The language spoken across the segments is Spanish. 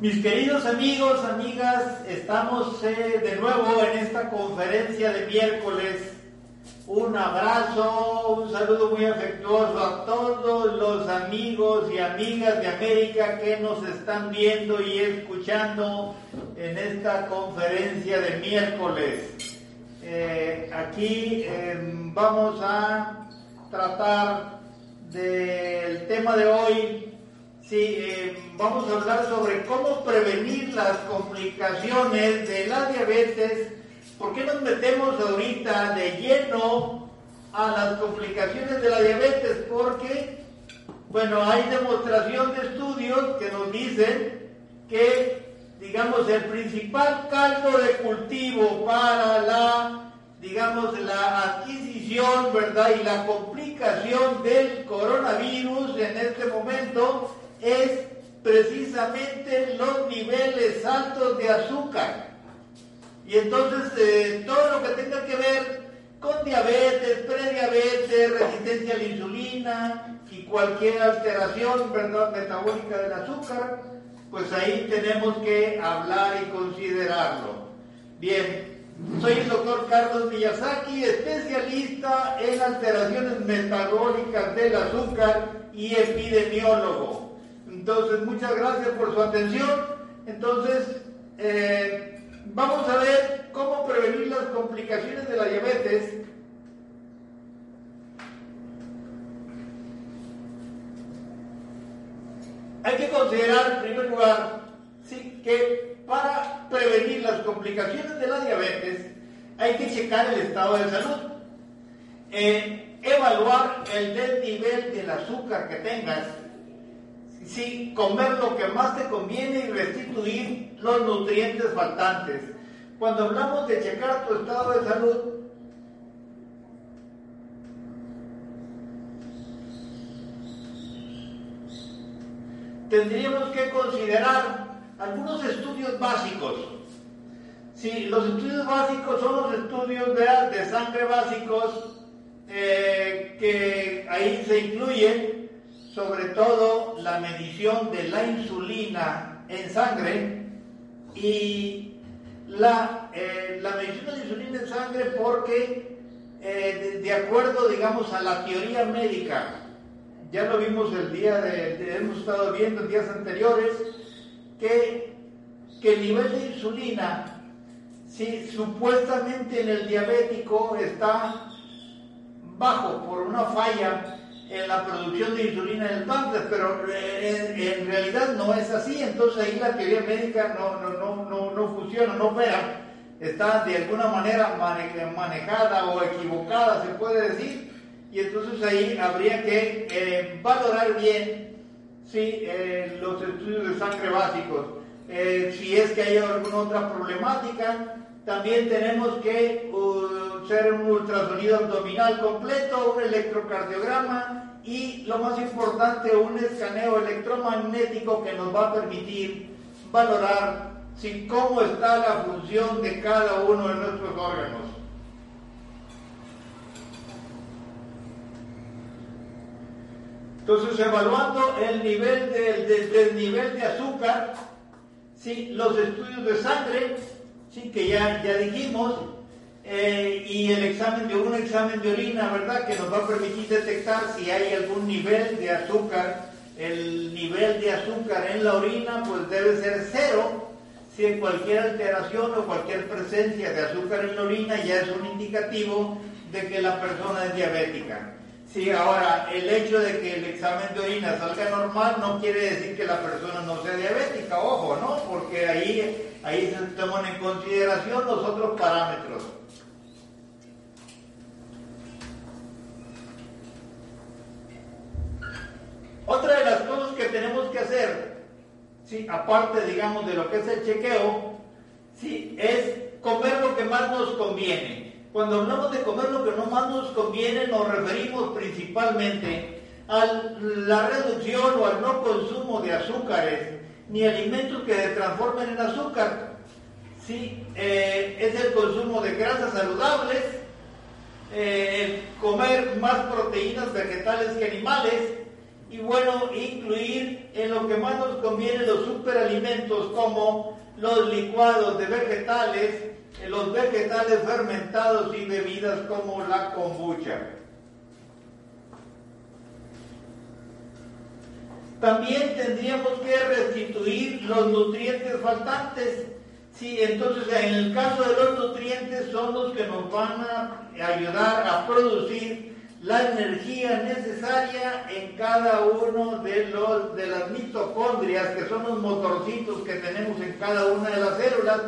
Mis queridos amigos, amigas, estamos eh, de nuevo en esta conferencia de miércoles. Un abrazo, un saludo muy afectuoso a todos los amigos y amigas de América que nos están viendo y escuchando en esta conferencia de miércoles. Eh, aquí em, vamos a tratar del tema de hoy, Sí, eh, vamos a hablar sobre cómo prevenir las complicaciones de la diabetes. ¿Por qué nos metemos ahorita de lleno a las complicaciones de la diabetes? Porque, bueno, hay demostración de estudios que nos dicen que, digamos, el principal caldo de cultivo para la, digamos, la adquisición, ¿verdad? Y la complicación del coronavirus en este momento es precisamente los niveles altos de azúcar. Y entonces eh, todo lo que tenga que ver con diabetes, prediabetes, resistencia a la insulina y cualquier alteración ¿verdad? metabólica del azúcar, pues ahí tenemos que hablar y considerarlo. Bien, soy el doctor Carlos Miyazaki, especialista en alteraciones metabólicas del azúcar y epidemiólogo. Entonces, muchas gracias por su atención. Entonces, eh, vamos a ver cómo prevenir las complicaciones de la diabetes. Hay que considerar, en primer lugar, que para prevenir las complicaciones de la diabetes hay que checar el estado de salud. Eh, evaluar el desnivel del azúcar que tengas sí, comer lo que más te conviene y restituir los nutrientes faltantes. Cuando hablamos de checar tu estado de salud, tendríamos que considerar algunos estudios básicos. Sí, los estudios básicos son los estudios de, sangre básicos eh, que ahí se incluyen sobre todo la medición de la insulina en sangre y la, eh, la medición de la insulina en sangre porque eh, de, acuerdo, digamos, a la teoría médica, ya lo vimos el día de, hemos estado viendo en días anteriores, que, que el nivel de insulina, si supuestamente en el diabético está bajo por una falla en la producción de insulina en el páncreas, pero eh, en, realidad no es así, entonces ahí la teoría médica no, no, no, no, funciona, no opera, está de alguna manera manejada o equivocada, se puede decir, y entonces ahí habría que eh, valorar bien ¿sí? Eh, los estudios de sangre básicos, si es que hay alguna otra problemática, también tenemos que uh, un ultrasonido abdominal completo, un electrocardiograma y lo más importante, un escaneo electromagnético que nos va a permitir valorar cómo está la función de cada uno de nuestros órganos. Entonces, evaluando el nivel de, nivel de azúcar, ¿sí? los estudios de sangre, sí, que ya, ya dijimos, eh, y el examen de un examen de orina, ¿verdad? Que nos va a permitir detectar si hay algún nivel de azúcar. El nivel de azúcar en la orina, pues debe ser cero. Si hay cualquier alteración o cualquier presencia de azúcar en la orina, ya es un indicativo de que la persona es diabética. Sí, ahora, el hecho de que el examen de orina salga normal no quiere decir que la persona no sea diabética, ojo, ¿no? Porque ahí, ahí se toman en consideración los otros parámetros. Otra de las cosas que tenemos que hacer, ¿sí? aparte, digamos, de lo que es el chequeo, ¿sí? es comer lo que más nos conviene. Cuando hablamos de comer lo que no más nos conviene, nos referimos principalmente a la reducción o al no consumo de azúcares, ni alimentos que se transformen en azúcar. ¿sí? Eh, es el consumo de grasas saludables, eh, el comer más proteínas vegetales que animales y bueno, incluir en lo que más nos conviene los superalimentos como los licuados de vegetales, los vegetales fermentados y bebidas como la kombucha. También tendríamos que restituir los nutrientes faltantes. Sí, entonces en el caso de los nutrientes son los que nos van a ayudar a producir la energía necesaria en cada uno de los de las mitocondrias, que son los motorcitos que tenemos en cada una de las células.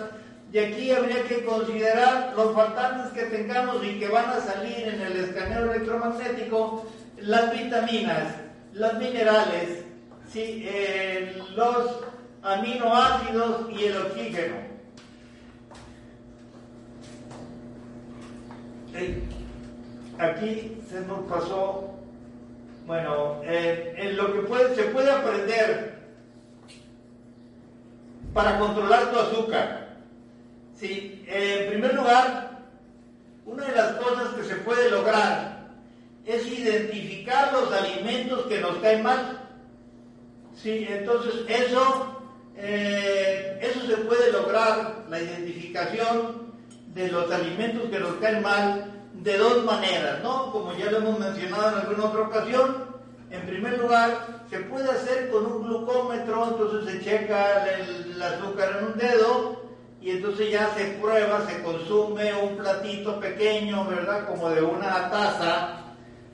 Y aquí habría que considerar los faltantes que tengamos y que van a salir en el escaneo electromagnético, las vitaminas, los minerales, eh, los aminoácidos y el oxígeno. Aquí se nos pasó, bueno, en lo que puede, se puede aprender para controlar tu azúcar. Sí, en primer lugar, una de las cosas que se puede lograr es identificar los alimentos que nos caen mal. Sí, entonces eso, eh, eso se puede lograr, la identificación de los alimentos que nos caen mal, de dos maneras, ¿no? Como ya lo hemos mencionado en alguna otra ocasión, en primer lugar, se puede hacer con un glucómetro, entonces se checa el, azúcar en un dedo y entonces ya se prueba, se consume un platito pequeño, ¿verdad? Como de una taza,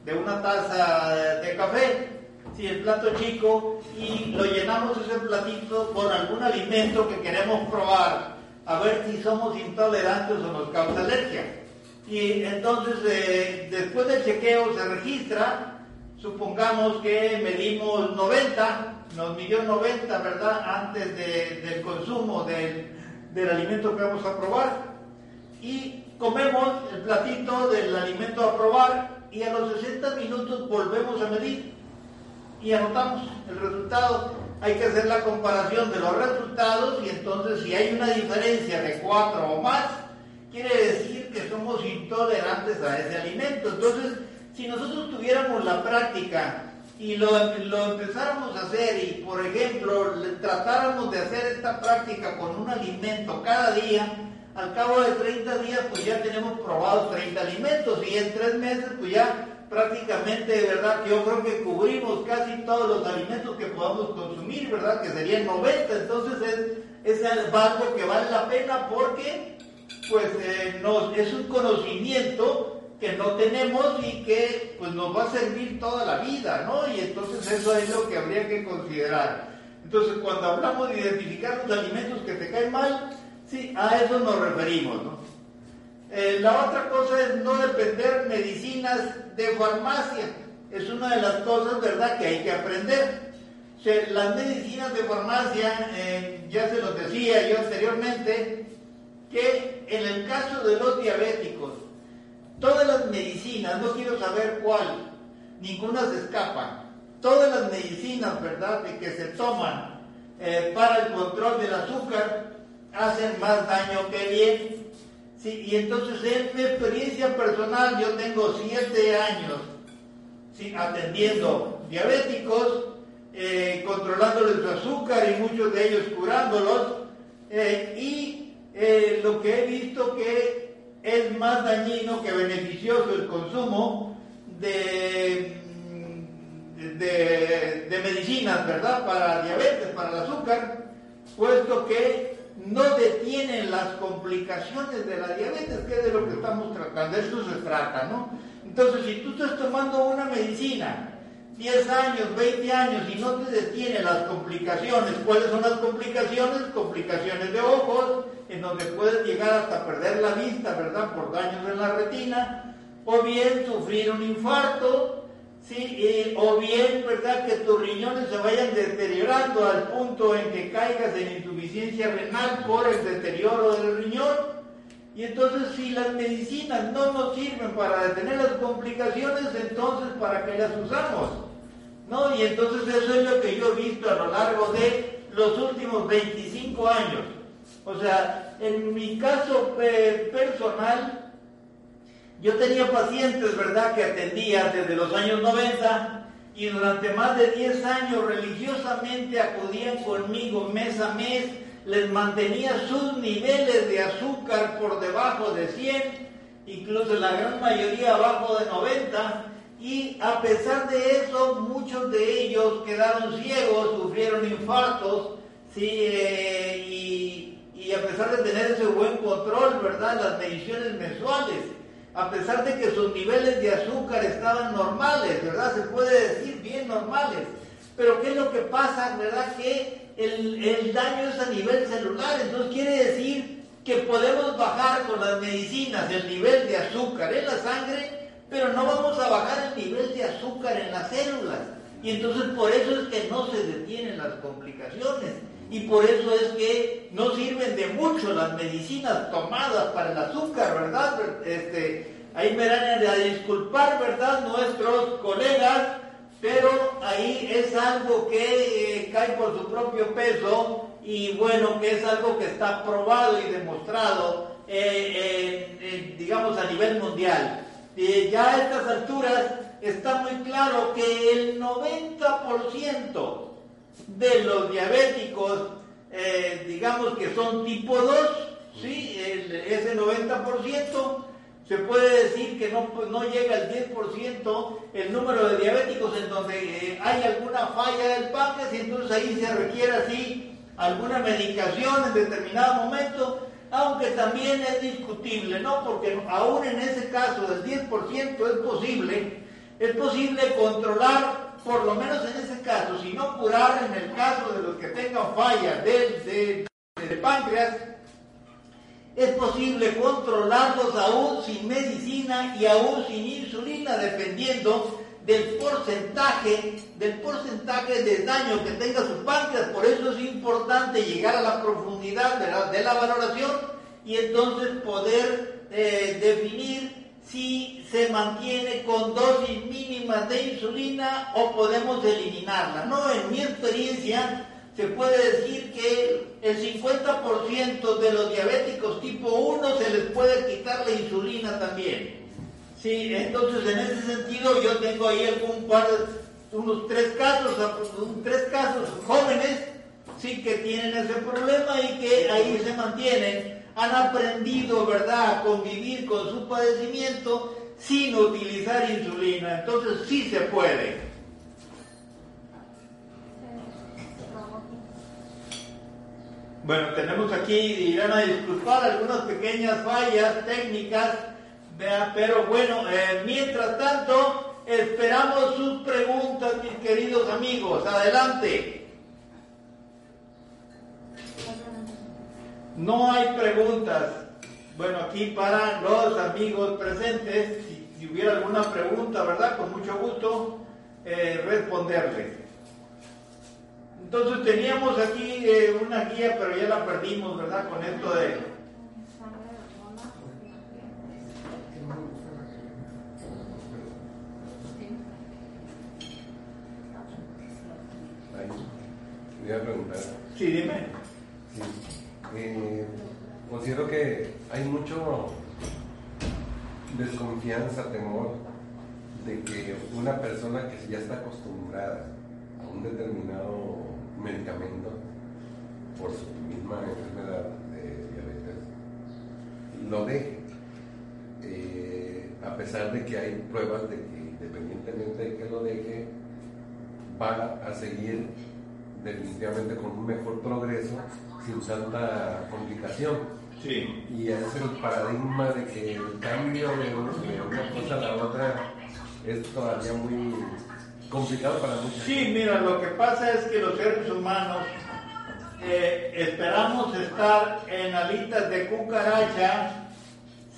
de una taza de café, si el plato chico, y lo llenamos ese platito con algún alimento que queremos probar, a ver si somos intolerantes o nos causa alergia. Y entonces, eh, después del chequeo se registra, supongamos que medimos 90, nos midió 90, ¿verdad? Antes del consumo del, del alimento que vamos a probar. Y comemos el platito del alimento a probar y a los 60 minutos volvemos a medir y anotamos el resultado. Hay que hacer la comparación de los resultados y entonces si hay una diferencia de 4 o más, quiere decir que somos intolerantes a ese alimento. Entonces, si nosotros tuviéramos la práctica y lo, lo, empezáramos a hacer y, por ejemplo, tratáramos de hacer esta práctica con un alimento cada día, al cabo de 30 días pues ya tenemos probados 30 alimentos y en 3 meses pues ya prácticamente, de ¿verdad? Yo creo que cubrimos casi todos los alimentos que podamos consumir, ¿verdad? Que serían 90, entonces es, es algo que vale la pena porque pues eh, es un conocimiento que no tenemos y que pues nos va a servir toda la vida, ¿no? Y entonces eso es lo que habría que considerar. Entonces cuando hablamos de identificar los alimentos que te caen mal, sí, a eso nos referimos, ¿no? Eh, la otra cosa es no depender medicinas de farmacia. Es una de las cosas, ¿verdad?, que hay que aprender. las medicinas de farmacia, eh, ya se los decía yo anteriormente, que en el caso de los diabéticos, todas las medicinas, no quiero saber cuál, ninguna se escapa, todas las medicinas, ¿verdad?, de que se toman eh, para el control del azúcar, hacen más daño que bien. Sí, y entonces en mi experiencia personal, yo tengo siete años atendiendo diabéticos, eh, controlándoles su azúcar y muchos de ellos curándolos, eh, y eh, lo que he visto que es más dañino que beneficioso el consumo de, de, medicinas, ¿verdad? Para diabetes, para el azúcar, puesto que no detienen las complicaciones de la diabetes, que es de lo que estamos tratando, de esto se trata, ¿no? Entonces, si tú estás tomando una medicina 10 años, 20 años y no te detiene las complicaciones. ¿Cuáles son las complicaciones? Complicaciones de ojos, en donde puedes llegar hasta perder la vista, ¿verdad? Por daños en la retina, o bien sufrir un infarto, ¿sí? o bien, ¿verdad? Que tus riñones se vayan deteriorando al punto en que caigas en insuficiencia renal por el deterioro del riñón. Y entonces si las medicinas no nos sirven para detener las complicaciones, entonces ¿para qué las usamos? ¿No? Y entonces eso es lo que yo he visto a lo largo de los últimos 25 años. O sea, en mi caso personal, yo tenía pacientes, ¿verdad?, que atendía desde los años 90 y durante más de 10 años religiosamente acudían conmigo mes a mes, les mantenía sus niveles de azúcar por debajo de 100, incluso la gran mayoría abajo de 90, y a pesar de eso, muchos de ellos quedaron ciegos, sufrieron infartos, ¿sí? Eh, y, y, a pesar de tener ese buen control, ¿verdad? Las mediciones mensuales, a pesar de que sus niveles de azúcar estaban normales, ¿verdad? Se puede decir bien normales. Pero ¿qué es lo que pasa, verdad? Que el, el daño es a nivel celular, entonces quiere decir que podemos bajar con las medicinas el nivel de azúcar en la sangre pero no vamos a bajar el nivel de azúcar en las células. Y entonces por eso es que no se detienen las complicaciones. Y por eso es que no sirven de mucho las medicinas tomadas para el azúcar, ¿verdad? Este, ahí me van a disculpar, ¿verdad? Nuestros colegas, pero ahí es algo que eh, cae por su propio peso y bueno, que es algo que está probado y demostrado, eh, digamos, a nivel mundial ya a estas alturas está muy claro que el 90% de los diabéticos, eh, digamos que son tipo 2, ¿sí? ese 90% se puede decir que no, no llega al 10% el número de diabéticos en donde eh, hay alguna falla del páncreas y entonces ahí se requiere así alguna medicación en determinado momento aunque también es discutible, ¿no? Porque aún en ese caso del 10% es posible, es posible controlar, por lo menos en ese caso, si no curar en el caso de los que tengan fallas del, páncreas, es posible controlarlos aún sin medicina y aún sin insulina, dependiendo del porcentaje, del porcentaje de daño que tenga su páncreas. Es importante llegar a la profundidad de la, valoración y entonces poder eh, definir si se mantiene con dosis mínimas de insulina o podemos eliminarla. No, en mi experiencia se puede decir que el 50% de los diabéticos tipo 1 se les puede quitar la insulina también. Sí, entonces en ese sentido yo tengo ahí algún par, unos tres casos, tres casos jóvenes, sí, que tienen ese problema y que ahí se mantienen, han aprendido, ¿verdad?, a convivir con su padecimiento sin utilizar insulina. Entonces sí se puede. Bueno, tenemos aquí, irán a disculpar algunas pequeñas fallas técnicas pero bueno, eh, mientras tanto, esperamos sus preguntas, mis queridos amigos. Adelante. No hay preguntas. Bueno, aquí para los amigos presentes, si, hubiera alguna pregunta, ¿verdad? Con mucho gusto eh, responderles. Entonces teníamos aquí eh, una guía, pero ya la perdimos, ¿verdad? Con esto de preguntar. Sí, dime. Eh, considero que hay mucho desconfianza, temor de que una persona que ya está acostumbrada a un determinado medicamento por su misma enfermedad de diabetes, lo deje. Eh, a pesar de que hay pruebas de que independientemente de que lo deje, va a seguir definitivamente con un mejor progreso sin tanta complicación. Sí. Y es el paradigma de que el cambio de, una cosa a la otra es todavía muy complicado para muchos. Sí, mira, lo que pasa es que los seres humanos eh, esperamos estar en alitas de cucaracha,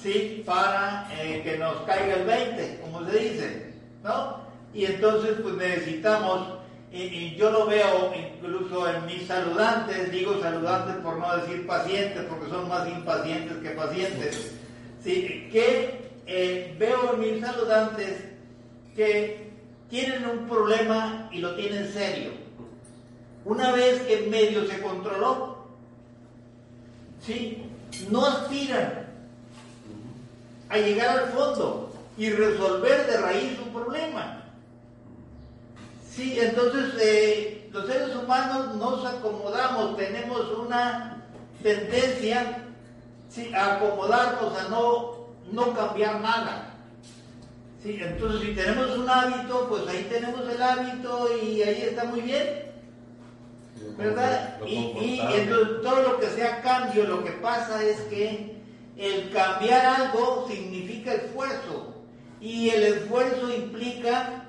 sí, para eh, que nos caiga el 20, como se dice, ¿no? Y entonces pues necesitamos y, yo lo veo incluso en mis saludantes, digo saludantes por no decir pacientes, porque son más impacientes que pacientes, que eh, veo en mis saludantes que tienen un problema y lo tienen serio. Una vez que en medio se controló, ¿sí? no aspiran a llegar al fondo y resolver de raíz un problema Sí, entonces eh, los seres humanos nos acomodamos, tenemos una tendencia a acomodarnos, a no, no cambiar nada. Sí, entonces si tenemos un hábito, pues ahí tenemos el hábito y ahí está muy bien. ¿Verdad? Y, y, entonces todo lo que sea cambio, lo que pasa es que el cambiar algo significa esfuerzo y el esfuerzo implica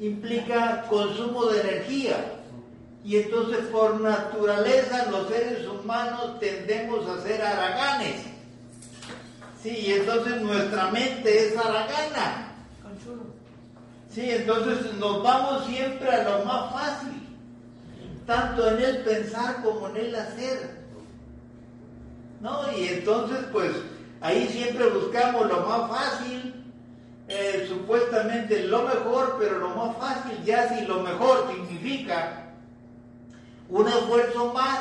implica consumo de energía. Y entonces por naturaleza los seres humanos tendemos a ser haraganes. Sí, y entonces nuestra mente es haragana. Sí, entonces nos vamos siempre a lo más fácil, tanto en el pensar como en el hacer. ¿No? Y entonces pues ahí siempre buscamos lo más fácil, eh, supuestamente lo mejor, pero lo más fácil, ya si lo mejor significa un esfuerzo más,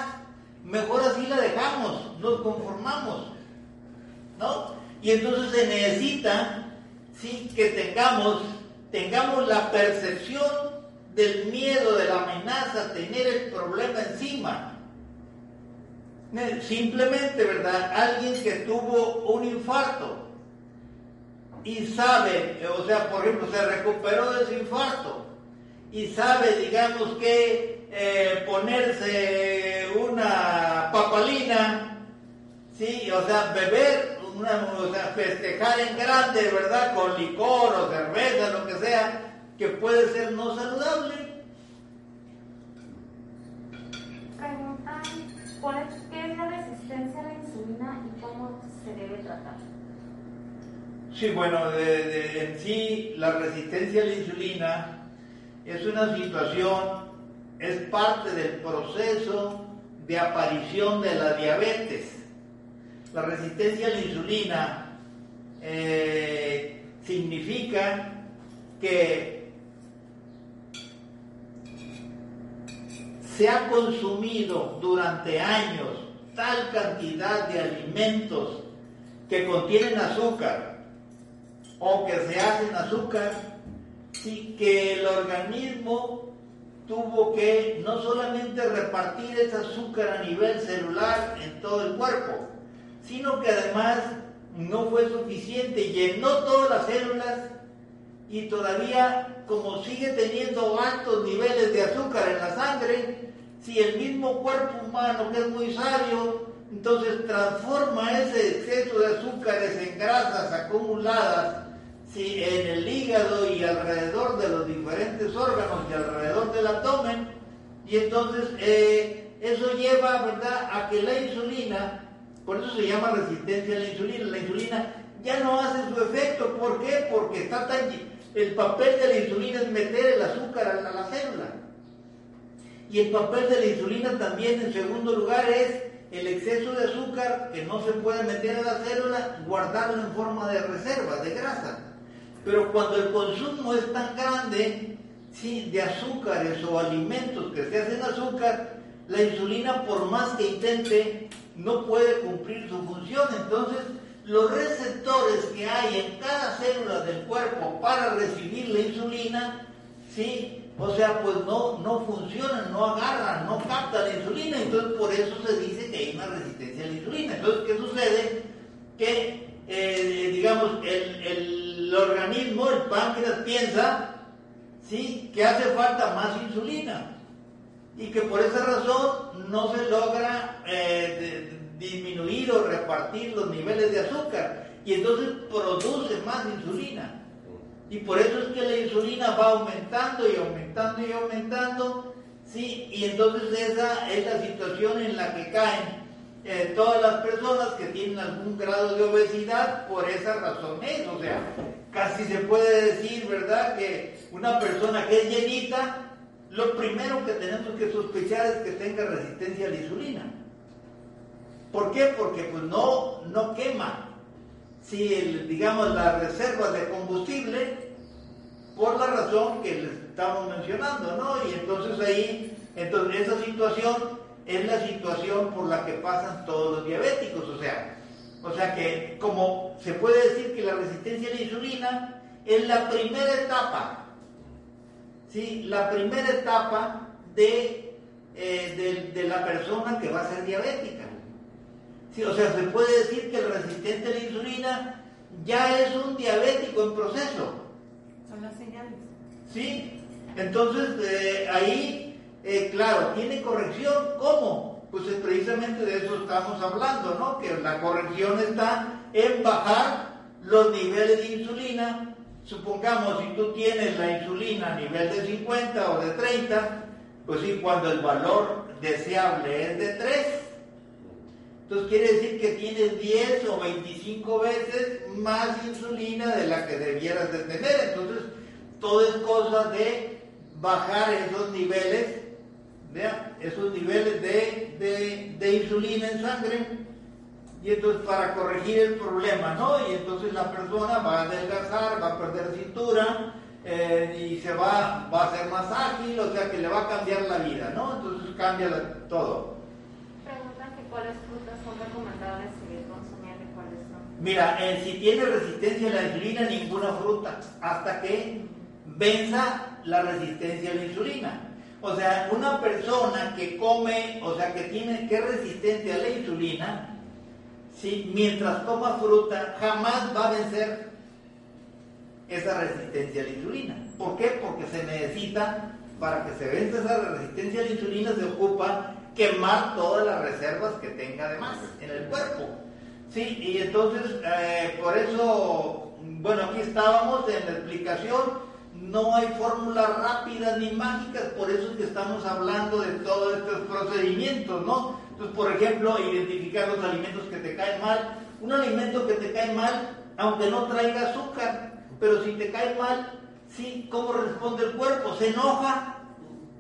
mejor así la dejamos, nos conformamos, ¿no? Y entonces se necesita, sí, que tengamos, tengamos la percepción del miedo, de la amenaza, tener el problema encima. Simplemente, ¿verdad? Alguien que tuvo un infarto y sabe, o sea, por ejemplo, se recuperó de su infarto y sabe, digamos, que eh, ponerse una papalina, ¿sí? O sea, beber, una, o sea, festejar en grande, ¿verdad? Con licor o cerveza, lo que sea, que puede ser no saludable. Preguntan, ¿qué es la resistencia a la insulina y cómo se debe tratar? Sí, bueno, en sí la resistencia a la insulina es una situación, es parte del proceso de aparición de la diabetes. La resistencia a la insulina eh, significa que se ha consumido durante años tal cantidad de alimentos que contienen azúcar o que se hacen azúcar y que el organismo tuvo que no solamente repartir ese azúcar a nivel celular en todo el cuerpo, sino que además no fue suficiente, llenó todas las células y todavía como sigue teniendo altos niveles de azúcar en la sangre, si el mismo cuerpo humano que es muy sabio, entonces transforma ese exceso de azúcares en grasas acumuladas sí, en el hígado y alrededor de los diferentes órganos y alrededor del abdomen, y entonces eh, eso lleva, ¿verdad?, a que la insulina, por eso se llama resistencia a la insulina, la insulina ya no hace su efecto, ¿por qué? Porque está tan... El papel de la insulina es meter el azúcar a la célula. Y el papel de la insulina también, en segundo lugar, es el exceso de azúcar que no se puede meter a la célula, guardarlo en forma de reserva, de grasa. Pero cuando el consumo es tan grande ¿sí? de azúcares o alimentos que se hacen azúcar, la insulina por más que intente no puede cumplir su función. Entonces, los receptores que hay en cada célula del cuerpo para recibir la insulina, ¿sí? O sea, pues no, no funcionan, no agarran, no captan la insulina. Entonces, por eso se dice que hay una resistencia a la insulina. Entonces, ¿qué sucede? Que, eh, digamos, el el organismo, el páncreas, piensa ¿sí? que hace falta más insulina y que por esa razón no se logra eh, disminuir o repartir los niveles de azúcar y entonces produce más insulina. Y por eso es que la insulina va aumentando y aumentando y aumentando, ¿sí? Y entonces esa es la situación en la que caen eh, todas las personas que tienen algún grado de obesidad por esa razón es, o sea, casi se puede decir, ¿verdad?, que una persona que es llenita, lo primero que tenemos que sospechar es que tenga resistencia a la insulina. ¿Por qué? Porque pues no, no quema, si digamos, las reservas de combustible, por la razón que les estamos mencionando, ¿no? Y entonces ahí, entonces esa situación es la situación por la que pasan todos los diabéticos, o sea, o sea que, como se puede decir que la resistencia a la insulina es la primera etapa, ¿sí? la primera etapa de, eh, de, la persona que va a ser diabética. ¿Sí? O sea, se puede decir que el resistente a la insulina ya es un diabético en proceso. Son las señales. ¿Sí? Entonces, eh, ahí, eh, claro, tiene corrección. ¿Cómo? Pues precisamente de eso estamos hablando, ¿no? Que la corrección está en bajar los niveles de insulina. Supongamos, si tú tienes la insulina a nivel de 50 o de 30, pues sí, cuando el valor deseable es de 3, entonces quiere decir que tienes 10 o 25 veces más insulina de la que debieras de tener. Entonces, todo es cosa de bajar esos niveles, vean, esos niveles de, de insulina en sangre y entonces para corregir el problema, ¿no? Y entonces la persona va a adelgazar, va a perder cintura eh, y se va, va a ser más ágil, o sea que le va a cambiar la vida, ¿no? Entonces cambia todo. Preguntan que cuáles frutas son recomendables seguir consumiendo y cuáles no. Mira, eh, si tiene resistencia a la insulina, ninguna fruta, hasta que venza la resistencia a la insulina. O sea, una persona que come, o sea, que tiene que es a la insulina, mientras toma fruta, jamás va a vencer esa resistencia a la insulina. ¿Por qué? Porque se necesita, para que se venza esa resistencia a la insulina, se ocupa quemar todas las reservas que tenga de más en el cuerpo. Sí, y entonces, eh, por eso, bueno, aquí estábamos en la explicación, no hay fórmulas rápidas ni mágicas, por eso es que estamos hablando de todos estos procedimientos, ¿no? Entonces, por ejemplo, identificar los alimentos que te caen mal. Un alimento que te cae mal, aunque no traiga azúcar, pero si te cae mal, sí, ¿cómo responde el cuerpo? Se enoja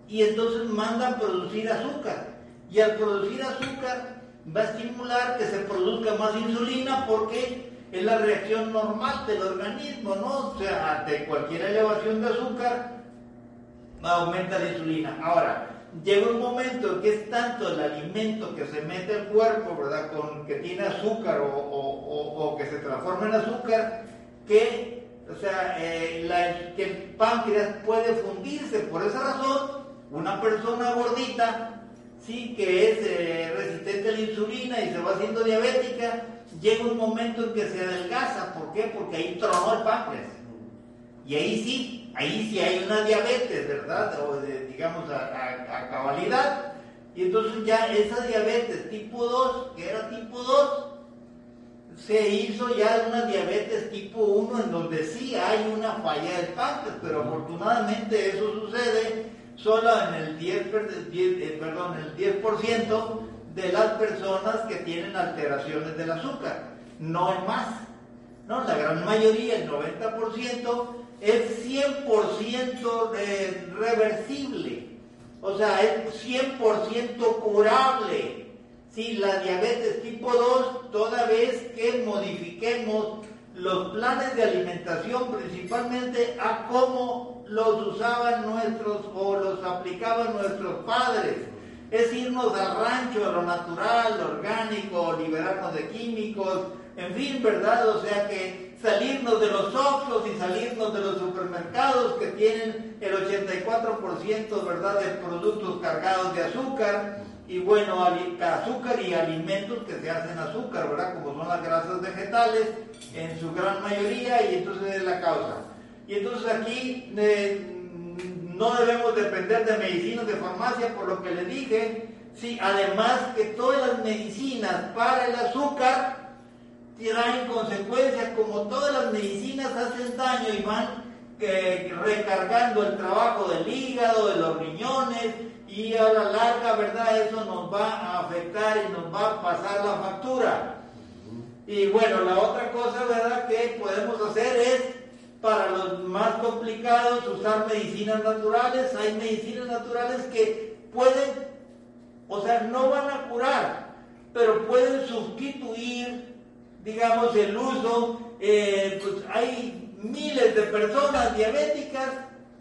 y entonces manda a producir azúcar. Y al producir azúcar va a estimular que se produzca más insulina porque es la reacción normal del organismo, ¿no? O sea, ante cualquier elevación de azúcar, aumenta la insulina. Ahora, llega un momento que es tanto el alimento que se mete al cuerpo, ¿verdad? Que tiene azúcar o, que se transforma en azúcar, que, o sea, eh, que el páncreas puede fundirse. Por esa razón, una persona gordita, sí, que es eh, resistente a la insulina y se va haciendo diabética, llega un momento en que se adelgaza. ¿Por qué? Porque ahí tronó el páncreas. Y ahí sí, ahí sí hay una diabetes, ¿verdad? O digamos a, cabalidad. Y entonces ya esa diabetes tipo 2, que era tipo 2, se hizo ya una diabetes tipo 1 en donde sí hay una falla del páncreas, pero afortunadamente eso sucede solo en el 10, eh, perdón, el 10% de las personas que tienen alteraciones del azúcar, no en más. No, la gran mayoría, el 90%, es 100% reversible, o sea, es 100% curable. Si la diabetes tipo 2, toda vez que modifiquemos los planes de alimentación, principalmente a cómo los usaban nuestros o los aplicaban nuestros padres, es irnos al rancho, a lo natural, orgánico, liberarnos de químicos, en fin, ¿verdad? O sea que salirnos de los Oxxos y salirnos de los supermercados que tienen el 84%, ¿verdad?, de productos cargados de azúcar y bueno, azúcar y alimentos que se hacen azúcar, ¿verdad?, como son las grasas vegetales en su gran mayoría y entonces es la causa. Y entonces aquí eh, no debemos depender de medicinas de farmacia, por lo que le dije, sí, además que todas las medicinas para el azúcar traen consecuencias, como todas las medicinas hacen daño y van recargando el trabajo del hígado, de los riñones, y a la larga, ¿verdad? Eso nos va a afectar y nos va a pasar la factura. Y bueno, la otra cosa, ¿verdad?, que podemos hacer es, para los más complicados, usar medicinas naturales. Hay medicinas naturales que pueden, o sea, no van a curar, pero pueden sustituir digamos, el uso, eh, pues hay miles de personas diabéticas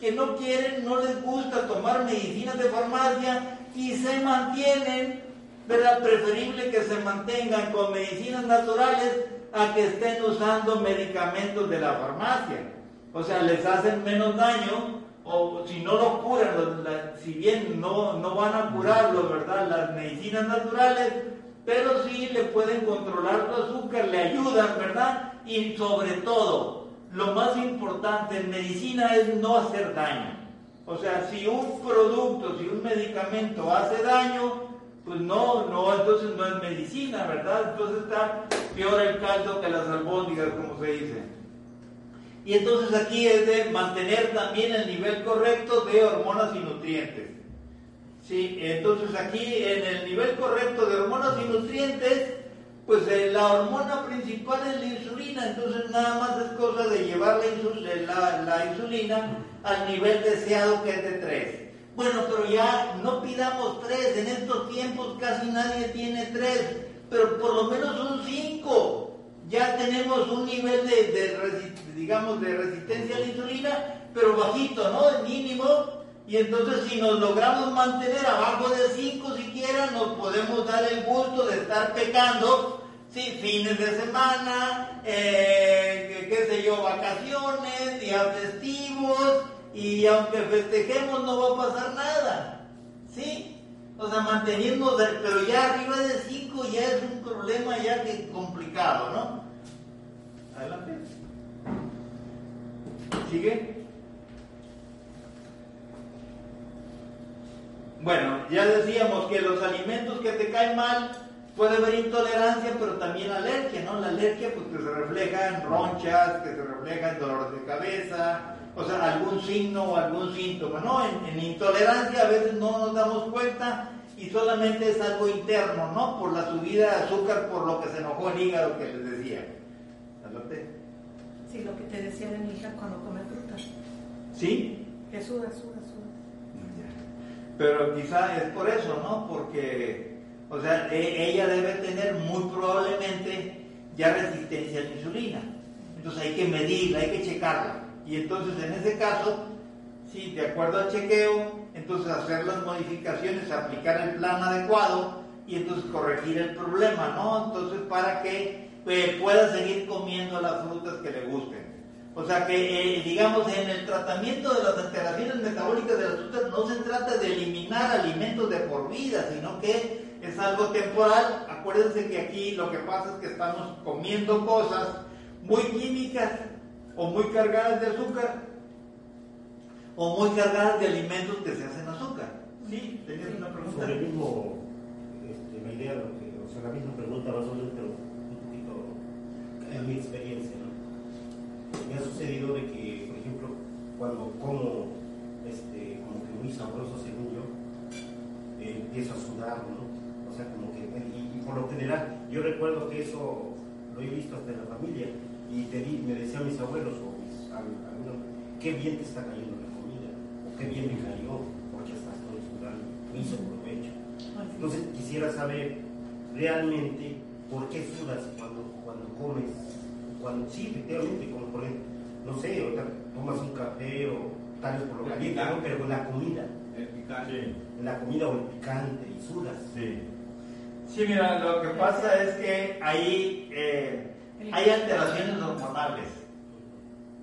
que no quieren, no les gusta tomar medicinas de farmacia y se mantienen, ¿verdad? Preferible que se mantengan con medicinas naturales a que estén usando medicamentos de la farmacia. O sea, les hacen menos daño o si no lo curan, si bien no, no van a curarlo, ¿verdad? Las medicinas naturales, pero sí le pueden controlar tu azúcar, le ayudan, ¿verdad? Y sobre todo, lo más importante en medicina es no hacer daño. O sea, si un producto, si un medicamento hace daño, pues no, no, entonces no es medicina, ¿verdad? Entonces está peor el caldo que las albóndigas, como se dice. Y entonces aquí es de mantener también el nivel correcto de hormonas y nutrientes. Sí, entonces aquí en el nivel correcto de hormonas y nutrientes, pues eh, la hormona principal es la insulina, entonces nada más es cosa de llevar la, la insulina al nivel deseado que es de 3. Bueno, pero ya no pidamos 3, en estos tiempos casi nadie tiene 3, pero por lo menos un 5. Ya tenemos un nivel de, digamos, de resistencia a la insulina, pero bajito, ¿no? El mínimo. Y entonces si nos logramos mantener abajo de 5 siquiera, nos podemos dar el gusto de estar pecando Sí, fines de semana, eh, qué sé yo, vacaciones, días festivos, y aunque festejemos no va a pasar nada. ¿Sí? O sea, manteniendo, pero ya arriba de 5 ya es un problema ya que complicado, ¿no? Adelante. ¿Sigue? Bueno, ya decíamos que los alimentos que te caen mal Puede haber intolerancia, pero también alergia, ¿no? La alergia, pues que se refleja en ronchas, que se refleja en dolores de cabeza, o sea, algún signo o algún síntoma, ¿no? En, intolerancia a veces no nos damos cuenta y solamente es algo interno, ¿no? Por la subida de azúcar, por lo que se enojó el hígado que les decía. Sí, lo que te decía de mi hija cuando come fruta. ¿Sí? Que suda, suda, suda. Pero quizá es por eso, ¿no? Porque o sea, e, ella debe tener muy probablemente ya resistencia a la insulina. Entonces hay que medirla, hay que checarla. Y entonces en ese caso, sí, de acuerdo al chequeo, entonces hacer las modificaciones, aplicar el plan adecuado y entonces corregir el problema, ¿no? Entonces para que eh, pueda seguir comiendo las frutas que le gusten. O sea que, eh, digamos, en el tratamiento de las alteraciones metabólicas del azúcar no se trata de eliminar alimentos de por vida, sino que es algo temporal. Acuérdense que aquí lo que pasa es que estamos comiendo cosas muy químicas o muy cargadas de azúcar o muy cargadas de alimentos que se hacen azúcar. ¿Sí? ¿Tenías una pregunta? Sobre el mismo, este, la idea, o sea, la misma pregunta más o menos, pero un poquito en mi experiencia, ¿no? Me ha sucedido de que, por ejemplo, cuando como este, como que muy sabroso según yo, eh, empiezo a sudar, ¿no? O sea, como que, y, por lo general, yo recuerdo que eso lo he visto hasta en la familia, y te me decían mis abuelos o mis algunos, qué bien te está cayendo la comida, o qué bien me cayó, porque estás todo sudando, me hizo provecho. Entonces quisiera saber realmente por qué sudas cuando, cuando comes, cuando sí, efectivamente, como por ejemplo, no sé, o tomas un café o tal vez por lo caliente, pero con la comida. El picante. La comida o el picante y sudas. Sí. Sí, mira, lo que pasa es que ahí eh, hay alteraciones hormonales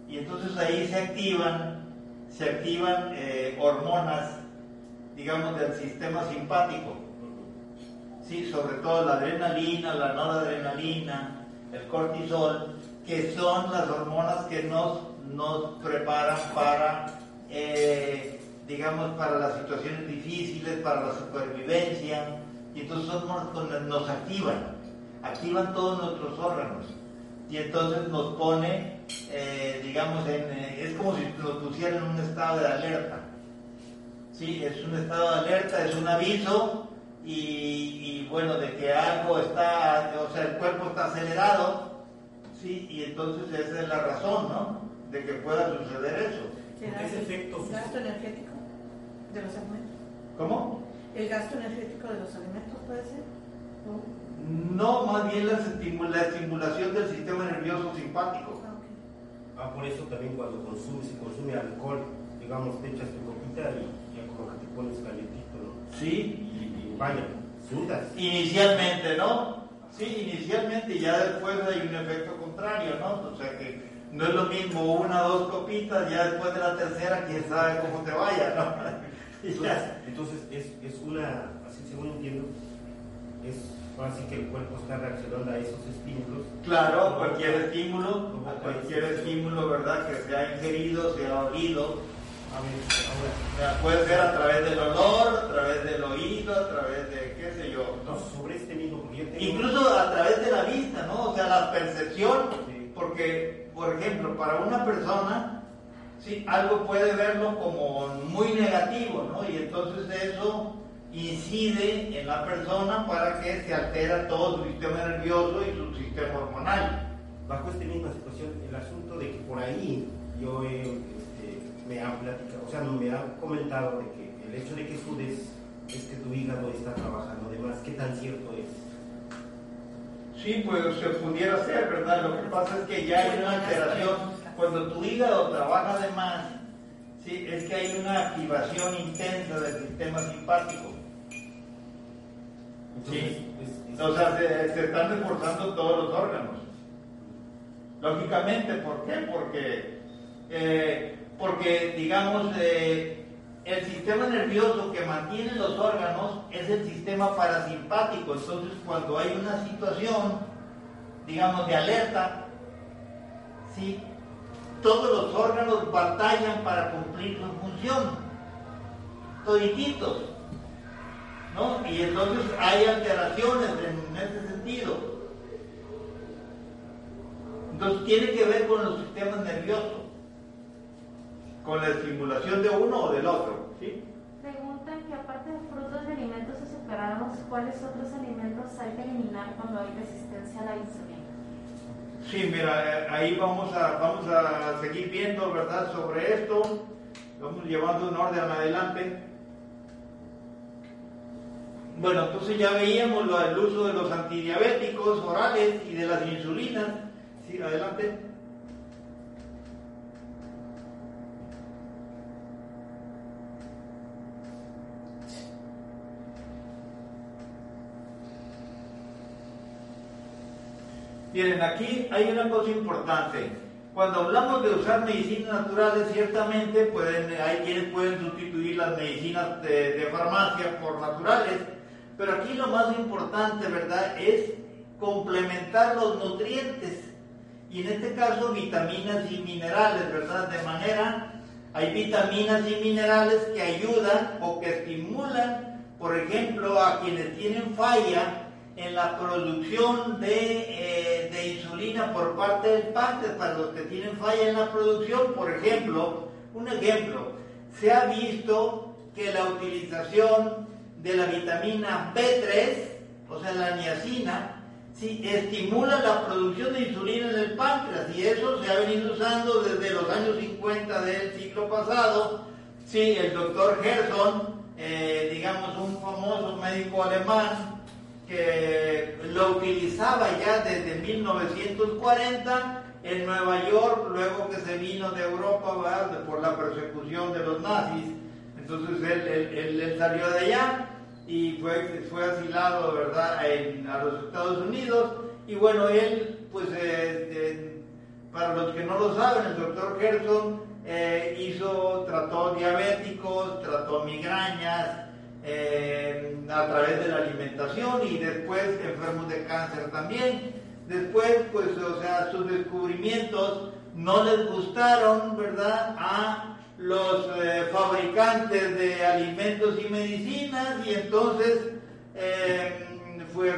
y entonces ahí se activan, se activan eh, hormonas, digamos, del sistema simpático. Sí, sobre todo la adrenalina, la noradrenalina, el cortisol, que son las hormonas que nos, nos preparan para, eh, digamos, para las situaciones difíciles, para la supervivencia y entonces nos activan, activan todos nuestros órganos. Y entonces nos pone, eh, digamos, en, eh, es como si nos pusieran en un estado de alerta. Sí, es un estado de alerta, es un aviso y, bueno, de que algo está, o sea, el cuerpo está acelerado, sí, y entonces esa es la razón, ¿no? De que pueda suceder eso. ¿Será ese efecto? gasto energético de los alimentos? ¿Cómo? ¿El gasto energético de los alimentos puede ser? No, más bien la, estimulación del sistema nervioso simpático. Ah, ah, por eso también cuando consume, se consume alcohol, digamos, te echas tu copita y ya como que te pones calientito, ¿no? Sí. Y, vaya, sudas. Inicialmente, ¿no? Sí, inicialmente, ya después hay un efecto contrario, ¿no? O sea que no es lo mismo una o dos copitas, ya después de la tercera, quién sabe cómo te vaya, ¿no? Y. Entonces, entonces es, es una, así según entiendo, es así que el cuerpo está reaccionando a esos estímulos. Claro, cualquier estímulo, cualquier Que sea ingerido, sea oído, A ver, ahora, o sea, puede ser a través del olor, a través del oído, a través de qué sé yo. ¿no? sobre este mismo. Incluso a través de la vista, ¿no? O sea, la percepción, porque, por ejemplo, para una persona, sí, algo puede verlo como muy negativo, ¿no? Y entonces eso incide en la persona para que se altera todo su sistema nervioso y su sistema hormonal. Bajo esta misma el asunto de que por ahí yo he, este, me han platicado, o sea, no me han comentado de que el hecho de que sudes es que tu hígado está trabajando de más. ¿Qué tan cierto es? Sí, pues se pudiera ser, ¿verdad? Lo que pasa es que ya hay una alteración. Cuando tu hígado trabaja de más, sí, es que hay una activación intensa del sistema simpático. Entonces, Sí. es- es- O sea, se, se están reforzando todos los órganos. Lógicamente, ¿por qué? Porque, eh, porque digamos, eh, el sistema nervioso que mantiene los órganos es el sistema parasimpático. Entonces, cuando hay una situación, digamos, de alerta, ¿sí? todos los órganos batallan para cumplir su función. Todititos. ¿no? Y entonces hay alteraciones en ese sentido. Entonces tiene que ver con los sistemas nerviosos, con la estimulación de uno o del otro, ¿sí? Preguntan que aparte de frutos y alimentos azucarados, ¿cuáles otros alimentos hay que eliminar cuando hay resistencia a la insulina? Sí, mira, eh, ahí vamos a, vamos a seguir viendo, ¿verdad?, sobre esto. Vamos llevando un orden adelante. Bueno, entonces ya veíamos lo- el uso de los antidiabéticos orales y de las insulinas. Adelante. Miren, aquí hay una cosa importante. Cuando hablamos de usar medicinas naturales, ciertamente pueden, hay quienes pueden sustituir las medicinas de, de farmacia por naturales, pero aquí lo más importante, ¿verdad?, es complementar los nutrientes y en este caso vitaminas y minerales, ¿verdad? De manera, hay vitaminas y minerales que ayudan o que estimulan, por ejemplo, a quienes tienen falla en la producción de, eh, de insulina por parte del páncreas, para los que tienen falla en la producción, por ejemplo, un ejemplo, se ha visto que la utilización de la vitamina B3, o sea, la niacina, sí, estimula la producción de insulina en el páncreas y eso se ha venido usando desde los años 50 del siglo pasado. Sí, el doctor Gerson, eh, digamos un famoso médico alemán, que lo utilizaba ya desde 1940 en Nueva York, luego que se vino de Europa ¿verdad? por la persecución de los nazis. Entonces él, él- él- salió de allá y fue, fue asilado ¿verdad? A los Estados Unidos. Y bueno, él, pues, eh, eh, para los que no lo saben, el doctor Gerson eh, hizo, trató diabéticos, trató migrañas, a través de la alimentación y después enfermos de cáncer también. Después, pues, o sea, sus descubrimientos no les gustaron, ¿verdad? A los eh, fabricantes de alimentos y medicinas y entonces eh, fue,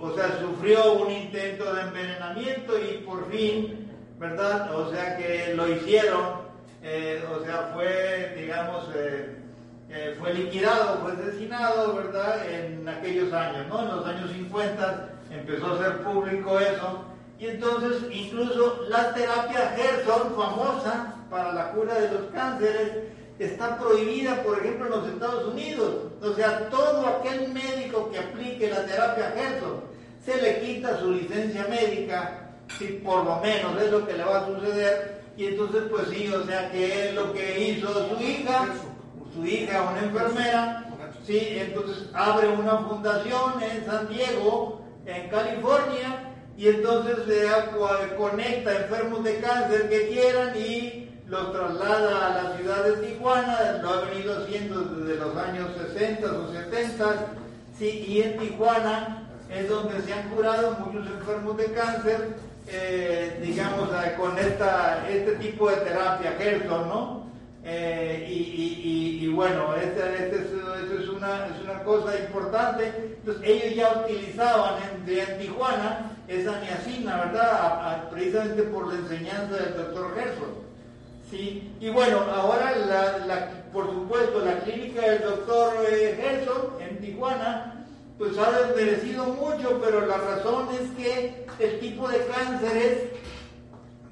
o sea, sufrió un intento de envenenamiento y por fin, ¿verdad? O sea que lo hicieron, eh, o sea, fue, digamos, eh, eh, fue liquidado, fue asesinado, ¿verdad? En aquellos años, ¿no? En los años 50 empezó a ser público eso. Y entonces incluso la terapia Gerson, famosa para la cura de los cánceres, está prohibida, por ejemplo, en los Estados Unidos. O sea, todo aquel médico que aplique la terapia Gerson se le quita su licencia médica, si por lo menos es lo que le va a suceder. Y entonces, pues sí, o sea, que es lo que hizo su hija, su hija, una enfermera, sí, entonces abre una fundación en San Diego, en California, y entonces se conecta enfermos de cáncer que quieran y los traslada a la ciudad de Tijuana, lo ha venido haciendo desde los años 60 o 70, sí, y en Tijuana es donde se han curado muchos enfermos de cáncer, eh, digamos, eh, con esta, este tipo de terapia, Gerson, ¿no? Eh, y, bueno, esta, este es, una, es una cosa importante. Entonces, ellos ya utilizaban en, en Tijuana esa niacina, ¿verdad? precisamente por la enseñanza del doctor Gerson. Sí, y bueno, ahora, la, por supuesto, la clínica del doctor eh, Gerson en Tijuana, pues ha desmerecido mucho, pero la razón es que el tipo de cánceres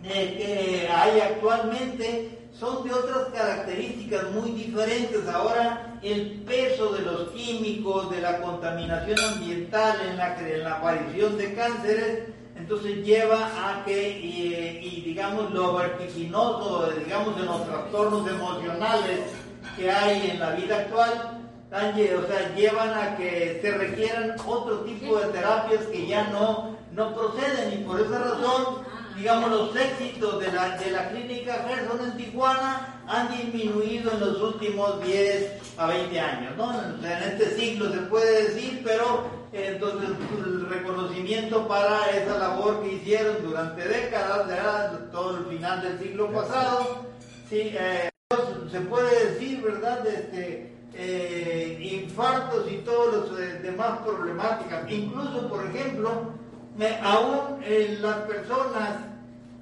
eh, que hay actualmente son de otras características muy diferentes. Ahora el peso de los químicos, de la contaminación ambiental en la, en la aparición de cánceres, entonces lleva a que, y, digamos, lo vertiginoso, digamos, de los trastornos emocionales que hay en la vida actual, o sea, llevan a que se requieran otro tipo de terapias que ya no, no proceden y por esa razón digamos, los éxitos de la, de la clínica Gerson en Tijuana han disminuido en los últimos 10 a 20 años, ¿no? En, este siglo se puede decir, pero eh, entonces el reconocimiento para esa labor que hicieron durante décadas, de todo el final del siglo pasado, sí, eh, se puede decir, ¿verdad? Este, eh, infartos y todos los demás problemáticas, incluso, por ejemplo, aún en las personas,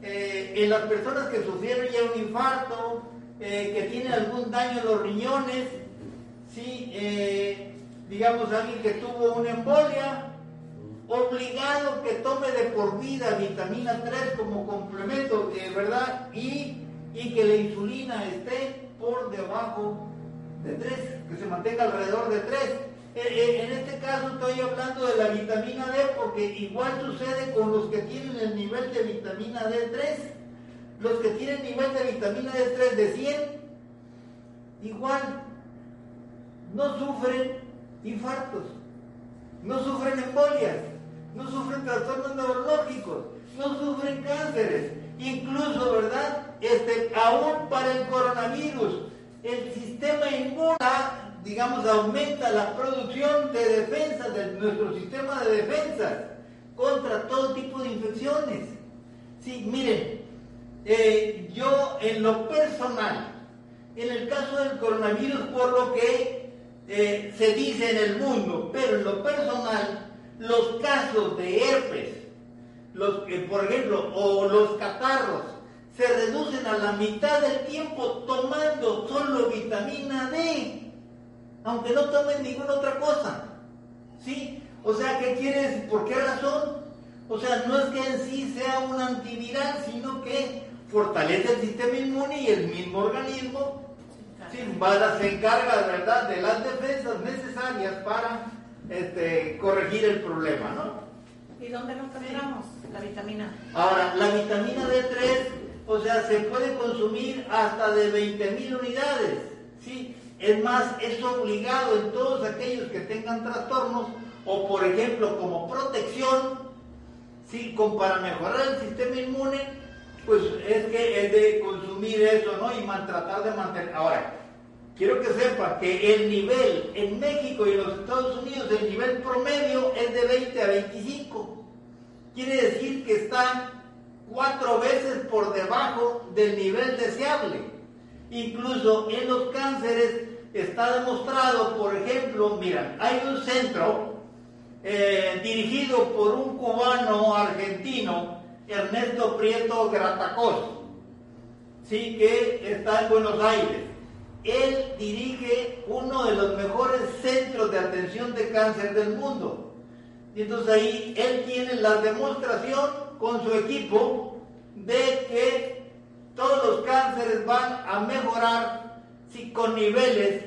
eh, en las personas que sufrieron ya un infarto, eh, que tienen algún daño en los riñones, ¿sí? Eh, digamos alguien que tuvo una embolia, obligado que tome de por vida vitamina 3 como complemento, ¿verdad? Y, y que la insulina esté por debajo de 3, que se mantenga alrededor de 3 eh, eh, en este caso estoy hablando de la vitamina D porque igual sucede con los que tienen el nivel de vitamina D3. Los que tienen nivel de vitamina D3 de 100, igual no sufren infartos, no sufren embolias, no sufren trastornos neurológicos, no sufren cánceres. Incluso, ¿verdad? Este, aún para el coronavirus, el sistema inmune digamos, aumenta la producción de defensa de nuestro sistema de defensa contra todo tipo de infecciones. Sí, miren, eh, yo en lo personal, en el caso del coronavirus, por lo que eh, se dice en el mundo, pero en lo personal, los casos de herpes, los, por ejemplo, o los catarros, se reducen a la mitad del tiempo tomando solo vitamina D aunque no tomen ninguna otra cosa. ¿Sí? O sea, ¿qué quieres? ¿Por qué razón? O sea, no es que en sí sea un antiviral, sino que fortalece el sistema inmune y el mismo organismo ¿sí? se encarga, ¿verdad?, de las defensas necesarias para este, corregir el problema, ¿no? ¿Y dónde lo encontramos? La vitamina. Ahora, la vitamina D3, o sea, se puede consumir hasta de 20.000 unidades, ¿sí? Es más, es obligado en todos aquellos que tengan trastornos o, por ejemplo, como protección, ¿sí? Como para mejorar el sistema inmune, pues es que es de consumir eso, ¿no? Y tratar de mantener. Ahora, quiero que sepan que el nivel en México y los Estados Unidos, el nivel promedio es de 20 a 25. Quiere decir que está cuatro veces por debajo del nivel deseable. Incluso en los cánceres está demostrado, por ejemplo, mira, hay un centro eh, dirigido por un cubano argentino, Ernesto Prieto Gratacos, ¿sí? que está en Buenos Aires. Él dirige uno de los mejores centros de atención de cáncer del mundo. Y entonces ahí él tiene la demostración con su equipo de que todos los cánceres van a mejorar si con niveles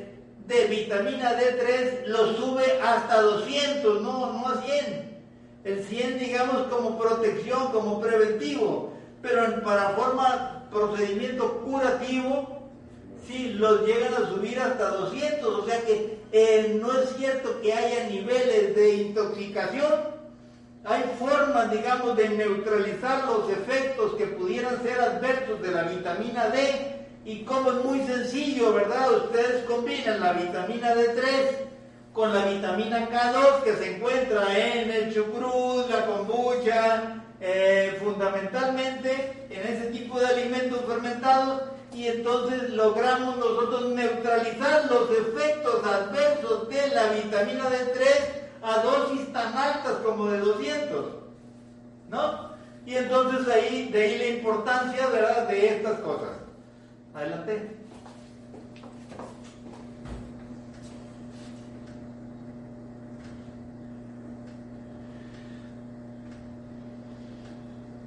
de vitamina D3 lo sube hasta 200, no, no a 100. El 100 digamos como protección, como preventivo, pero para forma procedimiento curativo, sí los llegan a subir hasta 200, o sea que eh, no es cierto que haya niveles de intoxicación. Hay formas, digamos, de neutralizar los efectos que pudieran ser adversos de la vitamina D y como es muy sencillo, ¿verdad? Ustedes combinan la vitamina D3 con la vitamina K2 que se encuentra en el chucrut, la kombucha, eh, fundamentalmente en ese tipo de alimentos fermentados y entonces logramos nosotros neutralizar los efectos adversos de la vitamina D3 a dosis tan altas como de 200, ¿no? Y entonces ahí, de ahí la importancia, ¿verdad?, de estas cosas. Adelante.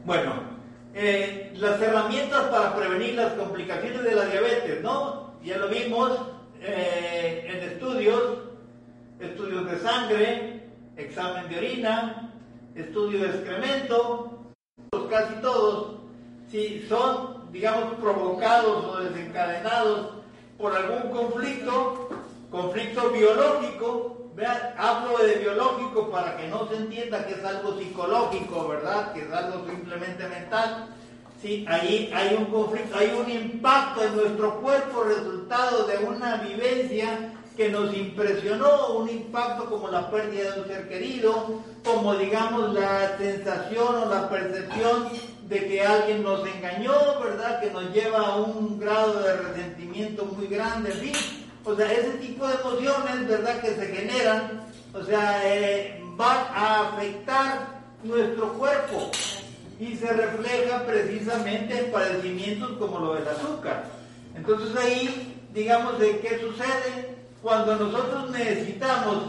Bueno, eh, las herramientas para prevenir las complicaciones de la diabetes, ¿no? Ya lo vimos eh, en estudios, estudios de sangre, examen de orina, estudio de excremento, casi todos, si son, digamos, provocados o desencadenados por algún conflicto, conflicto biológico, hablo de biológico para que no se entienda que es algo psicológico, ¿verdad? Que es algo simplemente mental. Sí, ahí hay un conflicto, hay un impacto en nuestro cuerpo resultado de una vivencia que nos impresionó, un impacto como la pérdida de un ser querido, como digamos la sensación o la percepción de que alguien nos engañó, ¿verdad? Que nos lleva a un grado de resentimiento muy grande, en o sea, ese tipo de emociones, ¿verdad?, que se generan, o sea, eh, a afectar nuestro cuerpo y se refleja precisamente en padecimientos como lo del azúcar. Entonces ahí, digamos, ¿de qué sucede? Cuando nosotros necesitamos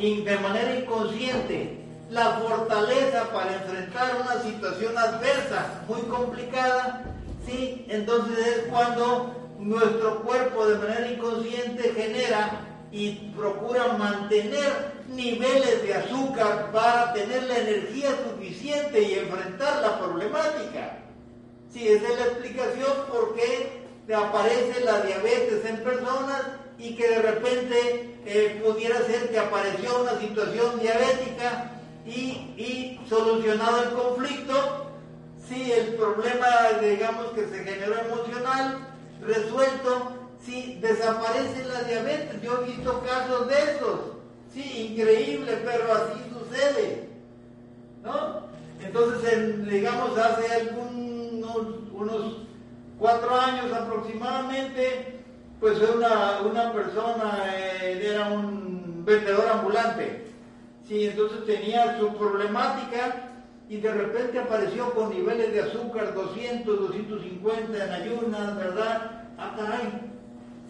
de manera inconsciente la fortaleza para enfrentar una situación adversa muy complicada, ¿sí? Entonces es cuando nuestro cuerpo de manera inconsciente genera y procura mantener niveles de azúcar para tener la energía suficiente y enfrentar la problemática. Sí, esa es la explicación por qué aparece la diabetes en personas y que de repente eh, pudiera ser que apareció una situación diabética y, y solucionado el conflicto, sí, el problema, digamos, que se generó emocional, resuelto, si desaparece la diabetes. Yo he visto casos de esos. Sí, increíble, pero así sucede. ¿No? Entonces, digamos, hace algunos unos cuatro años aproximadamente, pues una, una persona eh, era un vendedor ambulante. Sí, entonces tenía su problemática y de repente apareció con niveles de azúcar 200, 250 en ayunas, ¿verdad? Ah, caray.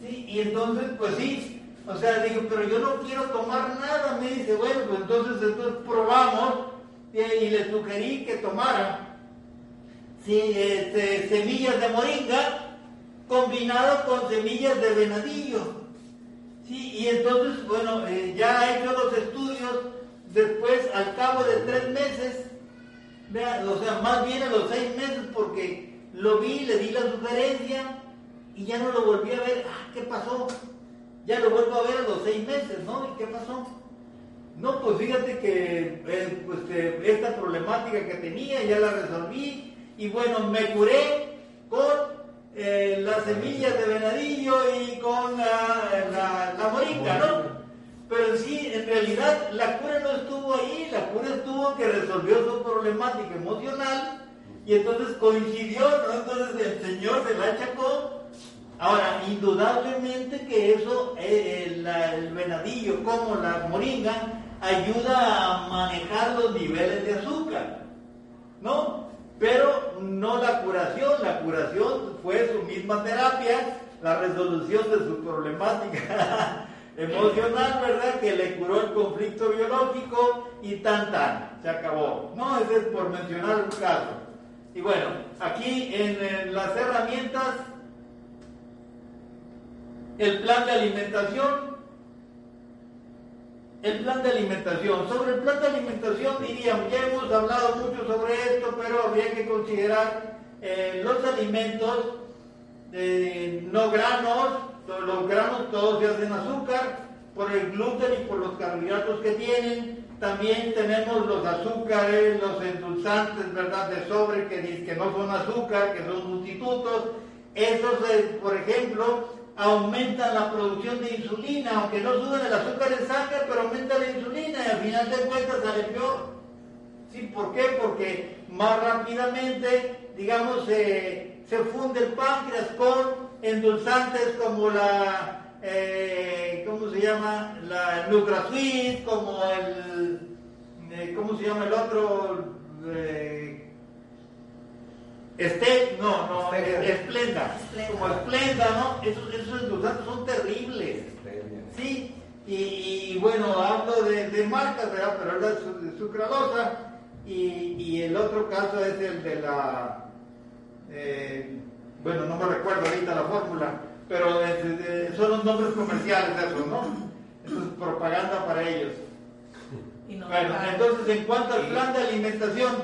Sí, y entonces, pues sí, o sea, digo, pero yo no quiero tomar nada. Me dice, bueno, pues entonces, entonces probamos y, le sugerí que tomara este, semillas de moringa combinado con semillas de venadillo. Sí, y entonces, bueno, eh, ya he hecho los estudios, después, al cabo de tres meses, o sea, más bien a los seis meses porque lo vi, le di la sugerencia y ya no lo volví a ver. Ah, ¿qué pasó? Ya lo vuelvo a ver a los seis meses, ¿no? ¿Y qué pasó? No, pues fíjate que eh, pues, eh, esta problemática que tenía ya la resolví y bueno, me curé con eh, las semillas de venadillo y con la, la moringa, ¿no? Pero sí, en realidad la cura no estuvo ahí, la cura estuvo que resolvió su problemática emocional y entonces coincidió, ¿no? Entonces el Señor se la achacó. Ahora, indudablemente que eso, eh, el, el venadillo como la moringa, ayuda a manejar los niveles de azúcar, ¿no? Pero no la curación, la curación fue su misma terapia, la resolución de su problemática emocional, ¿verdad? Que le curó el conflicto biológico y tan tan, se acabó. No, ese es por mencionar un caso. Y bueno, aquí en, las herramientas, el plan de alimentación, el plan de alimentación. Sobre el plan de alimentación diríamos, ya hemos hablado mucho sobre esto, pero habría que considerar eh, los alimentos eh, no granos, los granos todos se hacen azúcar, por el gluten y por los carbohidratos que tienen. También tenemos los azúcares, los endulzantes, ¿verdad? De sobre que, que no son azúcar, que son sustitutos. Esos, eh, por ejemplo, aumentan la producción de insulina, aunque no suben el azúcar en sangre, pero aumenta la insulina y al final de cuentas sale peor. ¿Sí? ¿Por qué? Porque más rápidamente, digamos, se funde el páncreas con endulzantes como la, eh, ¿cómo se llama? La NutraSweet, como el, eh, ¿cómo se llama el otro? Eh, este, no, no, Esplenda, como Esplenda, ¿no? Esos, esos endulzantes son terribles. Sí, y, bueno, hablo de, marcas, ¿verdad? Pero es la sucralosa y, y, el otro caso es el de la, eh, bueno, no me recuerdo ahorita la fórmula, pero son los nombres comerciales de esos, ¿no? Eso es propaganda para ellos. bueno, entonces en cuanto al plan de alimentación.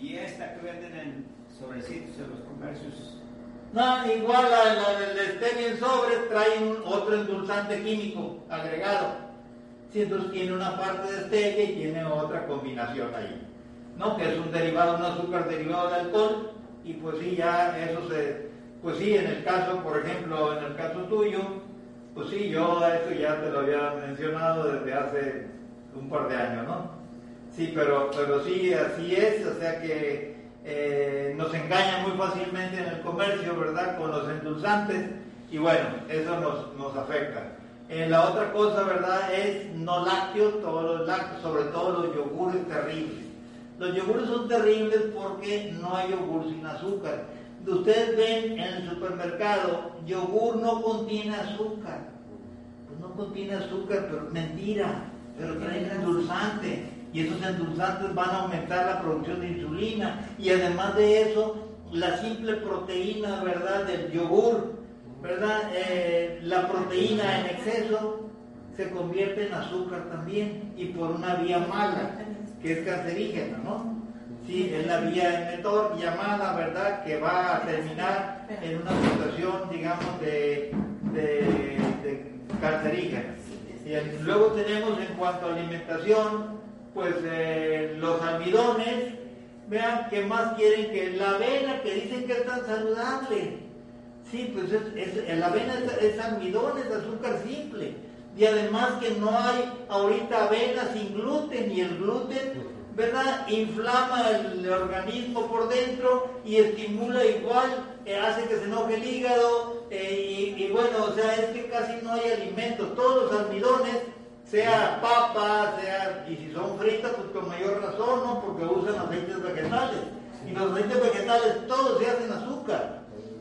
¿Y esta que venden en sobrecitos en los comercios? No, igual a la del stevia en sobre trae otro endulzante químico agregado. Sí, entonces tiene una parte de stevia y tiene otra combinación ahí. ¿No? Que es un derivado, un azúcar derivado de alcohol. Y pues sí, ya eso se, pues sí, en el caso, por ejemplo, en el caso tuyo, pues sí, yo eso ya te lo había mencionado desde hace un par de años, ¿no? Sí, pero, pero sí, así es, o sea que eh, nos engañan muy fácilmente en el comercio, ¿verdad? Con los endulzantes y bueno, eso nos, nos afecta. Eh, la otra cosa, ¿verdad? Es no lácteos, todos los lácteos, sobre todo los yogures terribles. Los yogures son terribles porque no hay yogur sin azúcar ustedes ven en el supermercado, yogur no contiene azúcar. Pues no contiene azúcar, pero mentira, pero tiene endulzante. Y esos endulzantes van a aumentar la producción de insulina. Y además de eso, la simple proteína, ¿verdad?, del yogur, ¿verdad? Eh, la proteína en exceso se convierte en azúcar también y por una vía mala, que es cancerígena, ¿no? Sí, es la vía emetor llamada, ¿verdad?, que va a terminar en una situación, digamos, de, de, cancerígena. Y luego tenemos en cuanto a alimentación, pues eh, los almidones, vean que más quieren que la avena, que dicen que es tan saludable. Sí, pues es, la avena es, es almidón, es azúcar simple. Y además que no hay ahorita avena sin gluten y el gluten ¿verdad? Inflama el organismo por dentro y estimula igual, eh, hace que se enoje el hígado eh, y, bueno, o sea, es que casi no hay alimento. Todos los almidones, sea papa, sea, y si son fritas, pues con mayor razón, ¿no? Porque usan aceites vegetales. Y los aceites vegetales todos se hacen azúcar.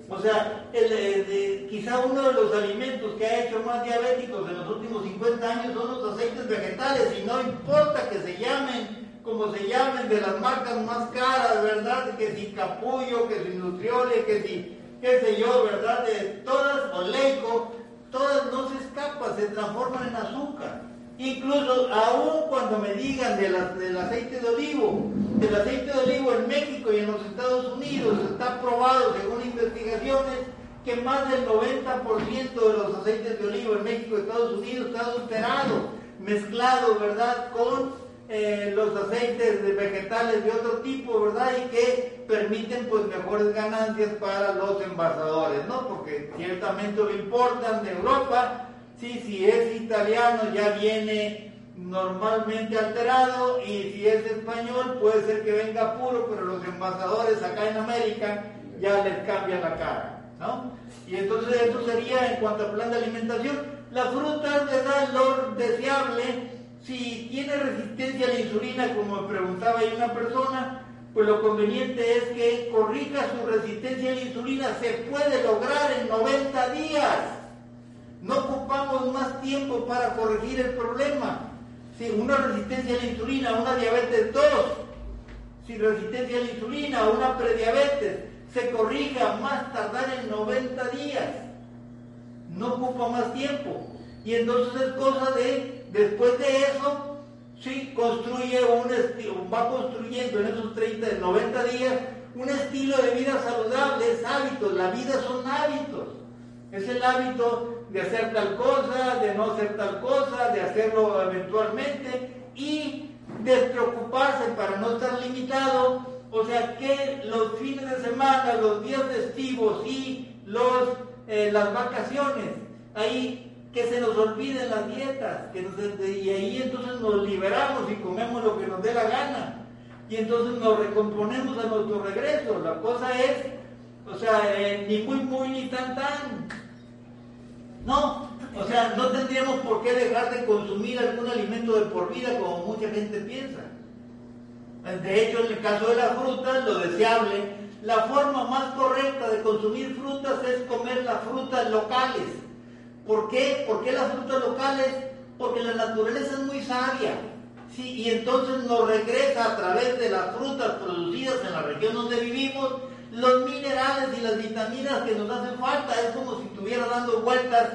O sea, el, quizá uno de los alimentos que ha hecho más diabéticos en los últimos 50 años son los aceites vegetales y no importa que se llamen como se llamen, de las marcas más caras, ¿verdad? Que si Capullo, que si Nutriole, que si, qué sé yo, ¿verdad? De todas, o Leico, todas no se escapan, se transforman en azúcar. Incluso aún cuando me digan de del aceite de olivo, del aceite de olivo en México y en los Estados Unidos está probado según investigaciones que más del 90% de los aceites de olivo en México y Estados Unidos está adulterado, mezclado, ¿verdad?, con eh, los aceites vegetales de otro tipo, ¿verdad? Y que permiten pues mejores ganancias para los envasadores, ¿no? Porque ciertamente lo importan de Europa, sí, si es italiano ya viene normalmente alterado y si es español puede ser que venga puro, pero los envasadores acá en América ya les cambia la cara, ¿no? Y entonces eso sería en cuanto al plan de alimentación. La fruta le da lo deseable si tiene resistencia a la insulina, como me preguntaba una persona, pues lo conveniente es que corrija su resistencia a la insulina. Se puede lograr en 90 días. No ocupamos más tiempo para corregir el problema. Si una resistencia a la insulina, una diabetes 2, si resistencia a la insulina, una prediabetes, se corrija más tardar en 90 días. No ocupa más tiempo. Y entonces es cosa de Después de eso, sí, construye un va construyendo en esos 30, 90 días un estilo de vida saludable, es hábitos, la vida son hábitos. Es el hábito de hacer tal cosa, de no hacer tal cosa, de hacerlo eventualmente y despreocuparse para no estar limitado. O sea que los fines de semana, los días festivos y los, eh, las vacaciones, ahí que se nos olviden las dietas, y ahí entonces nos liberamos y comemos lo que nos dé la gana. Y entonces nos recomponemos a nuestro regreso. La cosa es, o sea, eh, ni muy muy ni tan tan. No, o sea, no tendríamos por qué dejar de consumir algún alimento de por vida como mucha gente piensa. De hecho, en el caso de las frutas, lo deseable, la forma más correcta de consumir frutas es comer las frutas locales. ¿Por qué? ¿Por qué las frutas locales? Porque la naturaleza es muy sabia. Sí, y entonces nos regresa a través de las frutas producidas en la región donde vivimos los minerales y las vitaminas que nos hacen falta. Es como si estuviera dando vueltas.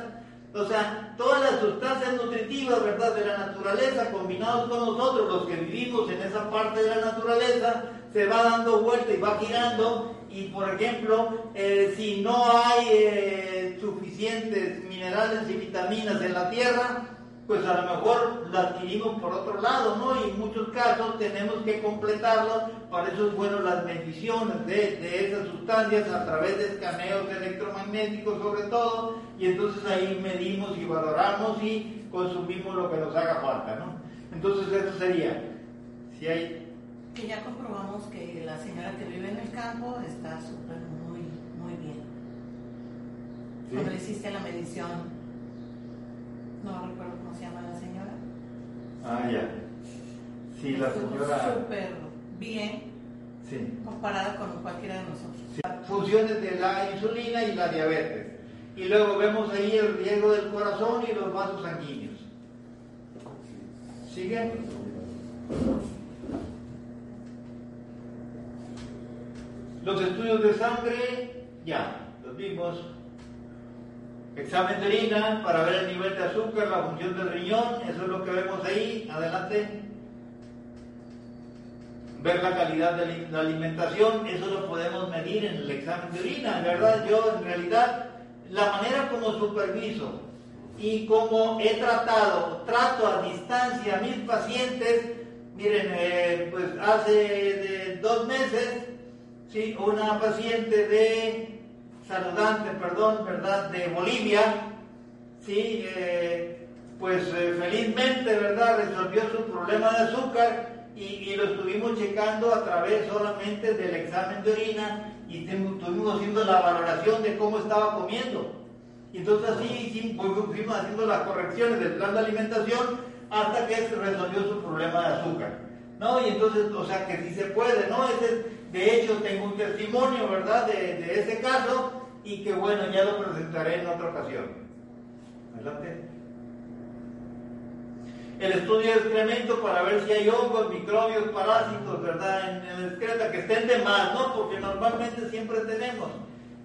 O sea, todas las sustancias nutritivas, ¿verdad?, de la naturaleza, combinados con nosotros, los que vivimos en esa parte de la naturaleza, se va dando vuelta y va girando. Y, por ejemplo, eh, si no hay eh, suficientes minerales y vitaminas en la tierra, pues a lo mejor la adquirimos por otro lado, ¿no? Y en muchos casos tenemos que completarlo, para eso es bueno las mediciones de, de esas sustancias a través de escaneos electromagnéticos sobre todo, y entonces ahí medimos y valoramos y consumimos lo que nos haga falta, ¿no? Entonces eso sería, si hay... Que ya comprobamos que la señora que vive en el campo está súper muy, muy bien. ¿sí? Cuando le hiciste la medición, no recuerdo cómo se llama la señora. Ah, ya. Sí, la señora... Súper bien Sí. comparada con cualquiera de nosotros. Sí. Funciones de la insulina y la diabetes. Y luego vemos ahí el riesgo del corazón y los vasos sanguíneos. ¿Sigue? Los estudios de sangre, ya, los vimos. Examen de orina para ver el nivel de azúcar, la función del riñón, eso es lo que vemos ahí. Adelante. Ver la calidad de la alimentación, eso lo podemos medir en el examen de orina, ¿verdad? Yo en realidad, la manera como superviso y como he tratado, trato a distancia a mis pacientes, miren, eh, pues hace de dos meses, sí, una paciente de saludante, perdón, ¿verdad? De Bolivia, sí, eh, pues eh, felizmente, ¿verdad? Resolvió su problema de azúcar y, y lo estuvimos checando a través solamente del examen de orina y estuvimos haciendo la valoración de cómo estaba comiendo. Y entonces así sí, pues, fuimos haciendo las correcciones del plan de alimentación hasta que resolvió su problema de azúcar. ¿No? Y entonces, o sea que sí se puede, ¿no? Ese es- de hecho, tengo un testimonio, ¿verdad?, de, ese caso y que bueno, ya lo presentaré en otra ocasión. Adelante. El estudio de excremento para ver si hay hongos, microbios, parásitos, ¿verdad? En, el excreta, que estén de más, ¿no? Porque normalmente siempre tenemos.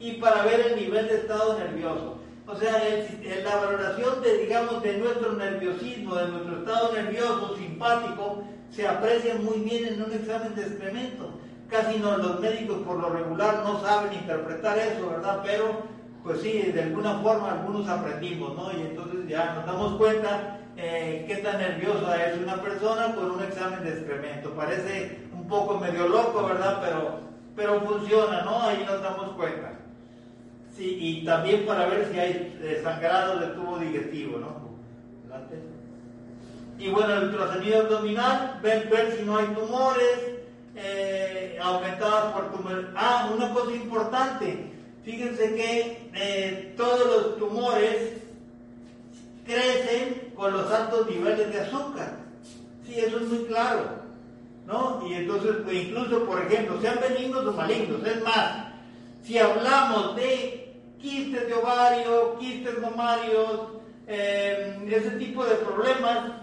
Y para ver el nivel de estado nervioso. O sea, el- la valoración de, digamos, de nuestro nerviosismo, de nuestro estado nervioso, simpático, se aprecia muy bien en un examen de excremento. Casi no, los médicos por lo regular no saben interpretar eso, ¿verdad? Pero, pues sí, de alguna forma algunos aprendimos, ¿no? Y entonces ya nos damos cuenta eh, qué tan nerviosa es una persona con un examen de excremento. Parece un poco medio loco, ¿verdad? Pero, pero funciona, ¿no? Ahí nos damos cuenta. Sí, y también para ver si hay eh, sangrado del tubo digestivo, ¿no? Y bueno, el ultrasonido abdominal, ver, ver si no hay tumores eh, aumentadas por tumores. Ah, una cosa importante, fíjense que eh, todos los tumores crecen con los altos niveles de azúcar. Sí, eso es muy claro. ¿No? Y entonces, pues, incluso, por ejemplo, sean benignos o malignos, es más, si hablamos de quistes de ovario, quistes mamarios, eh, ese tipo de problemas,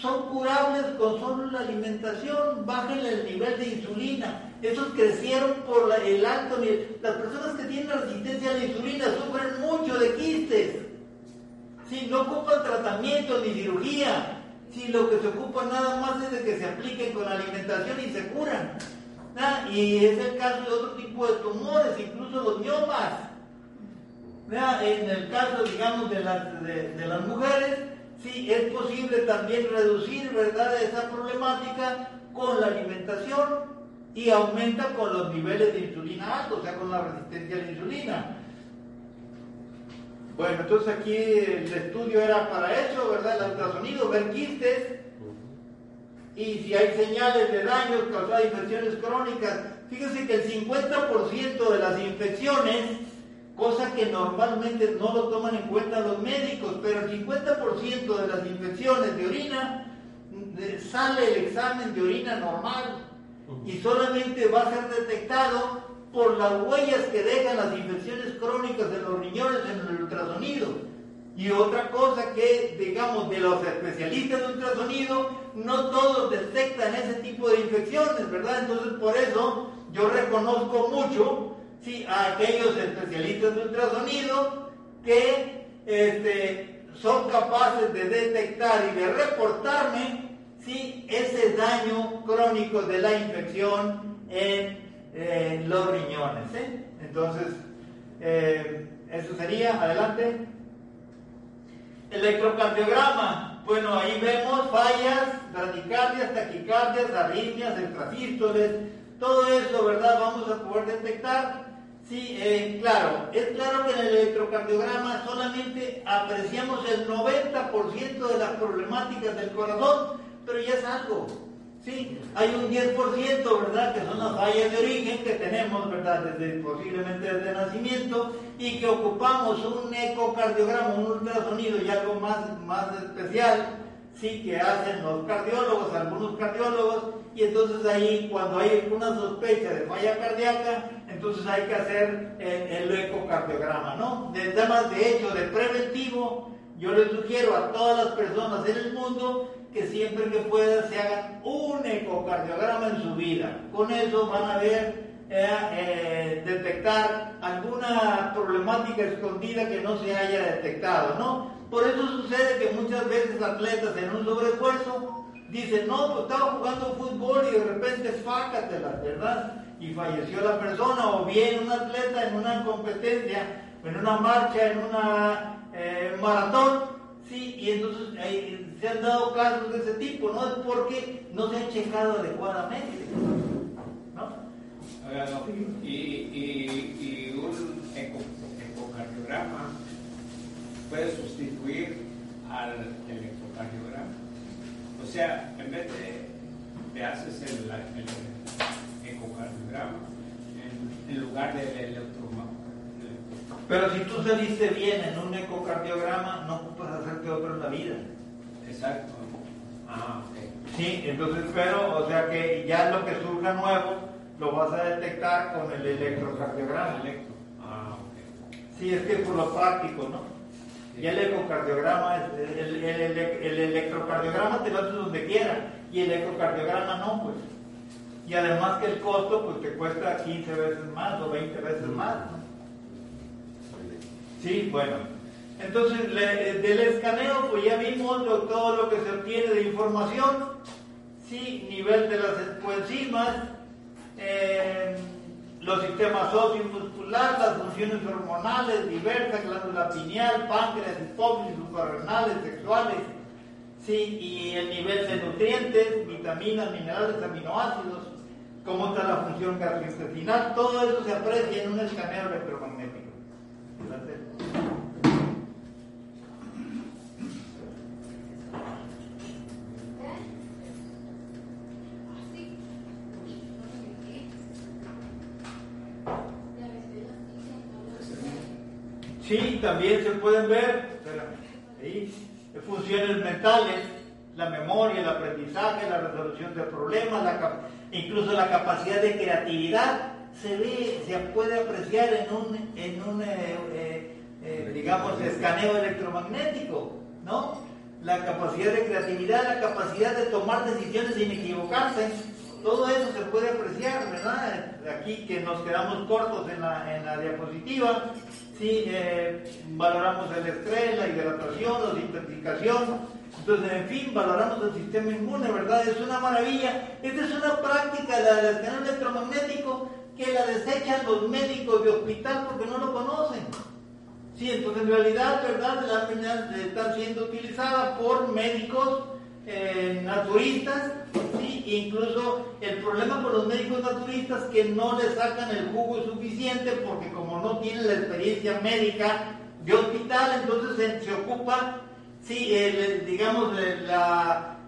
son curables con solo la alimentación, bájenle el nivel de insulina. Esos crecieron por la- el alto nivel. Las personas que tienen resistencia a la insulina sufren mucho de quistes. No ocupan tratamiento ni cirugía, si lo que se ocupa nada más es de que se apliquen con alimentación y se curan. Ah, Y es el caso de otro tipo de tumores, incluso los miomas. ¿verdad? En el caso, digamos, de las, de las mujeres, sí, es posible también reducir, ¿verdad?, esa problemática con la alimentación y aumenta con los niveles de insulina altos, o sea, con la resistencia a la insulina. Bueno, entonces aquí el estudio era para eso, ¿verdad? El ultrasonido, ver quistes y si hay señales de daños causados infecciones crónicas. Fíjense que el 50% de las infecciones, cosa que normalmente no lo toman en cuenta los médicos, pero el 50% de las infecciones de orina sale el examen de orina normal y solamente va a ser detectado por las huellas que dejan las infecciones crónicas de los riñones en el ultrasonido. Y otra cosa que, digamos, de los especialistas de ultrasonido, no todos detectan ese tipo de infecciones, ¿verdad? Entonces, por eso yo reconozco mucho sí, a aquellos especialistas de ultrasonido que este, son capaces de detectar y de reportarme sí, ese daño crónico de la infección en eh, los riñones. ¿eh? Entonces, eh, eso sería, adelante. Electrocardiograma. Bueno, ahí vemos fallas, bradicardias, taquicardias, arritmias, extrasístoles, todo eso, ¿verdad? Vamos a poder detectar. Sí, eh, claro, es claro que en el electrocardiograma solamente apreciamos el 90% de las problemáticas del corazón, pero ya es algo. Sí, hay un 10%, ¿verdad? Que son las fallas de origen que tenemos, ¿verdad? Desde, posiblemente desde nacimiento y que ocupamos un ecocardiograma, un ultrasonido y algo más, más especial, sí, que hacen los cardiólogos, algunos cardiólogos, y entonces ahí cuando hay alguna sospecha de falla cardíaca, entonces hay que hacer el, ecocardiograma, ¿no? De temas de hecho de preventivo, yo les sugiero a todas las personas en el mundo que siempre que puedan se hagan un ecocardiograma en su vida. Con eso van a ver, eh, eh, detectar alguna problemática escondida que no se haya detectado, ¿no? Por eso sucede que muchas veces atletas en un sobreesfuerzo dicen, no, pues estaba jugando fútbol y de repente fácatela, ¿verdad? Y falleció la persona, o bien un atleta en una competencia, en una marcha, en una eh, maratón, Sí, y entonces eh, se han dado casos de ese tipo, ¿no? Es porque no se han checado adecuadamente, ¿no? Y, y, un eco- ecocardiograma puede sustituir al electrocardiograma. O sea, en vez de, de haces el ecocardiograma en, en lugar del electroma- Pero si tú saliste bien en un ecocardiograma, no ocupas hacerte otro en la vida. Exacto. Ah, ok. Sí, entonces, pero, o sea que ya lo que surja nuevo, lo vas a detectar con el electrocardiograma. Electro. Ah, ok. Sí, es que por lo práctico, ¿no? Y el ecocardiograma, es- el, el- el- el electrocardiograma te lo haces donde quiera y el ecocardiograma no, pues. Y además que el costo, pues te cuesta 15 veces más o 20 veces más, ¿no? Sí, bueno. Entonces, le- del escaneo, pues ya vimos lo- todo lo que se obtiene de información, sí, nivel de las coenzimas, eh, los sistemas óseo muscular, las funciones hormonales diversas, glándula pineal, páncreas, hipófisis, suprarrenales, sexuales, sí, y el nivel de nutrientes, vitaminas, minerales, aminoácidos, cómo está la función gastrointestinal, todo eso se aprecia en un escaneo electromagnético. Sí, también se pueden ver. Ahí, funciones mentales, la memoria, el aprendizaje, la resolución de problemas, la incluso la capacidad de creatividad se ve, se puede apreciar en un, en un eh, eh, eh, digamos, escaneo electromagnético, ¿no? La capacidad de creatividad, la capacidad de tomar decisiones sin equivocarse, todo eso se puede apreciar, ¿verdad? Aquí que nos quedamos cortos en la, en la diapositiva, sí, eh, valoramos el estrés, la hidratación, la desintoxicación, entonces, en fin, valoramos el sistema inmune, ¿verdad? Es una maravilla. Esta es una práctica, la del escaneo electromagnético, que la desechan los médicos de hospital porque no lo conocen. Sí, entonces en realidad, ¿verdad? Láminas están siendo utilizadas por médicos eh, naturistas, incluso el problema con los médicos naturistas que no le sacan el jugo suficiente porque como no tienen la experiencia médica de hospital, entonces se, ocupa, sí, el, digamos,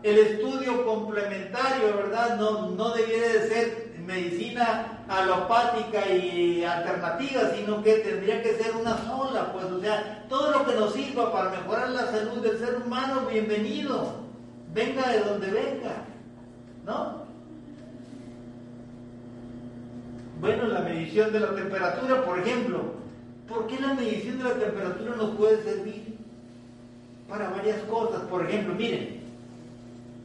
el estudio complementario, ¿verdad? No, no debiera de ser medicina alopática y alternativa, sino que tendría que ser una sola, pues, o sea, todo lo que nos sirva para mejorar la salud del ser humano, bienvenido, venga de donde venga, ¿no? Bueno, la medición de la temperatura, por ejemplo, ¿por qué la medición de la temperatura nos puede servir? Para varias cosas, por ejemplo, miren,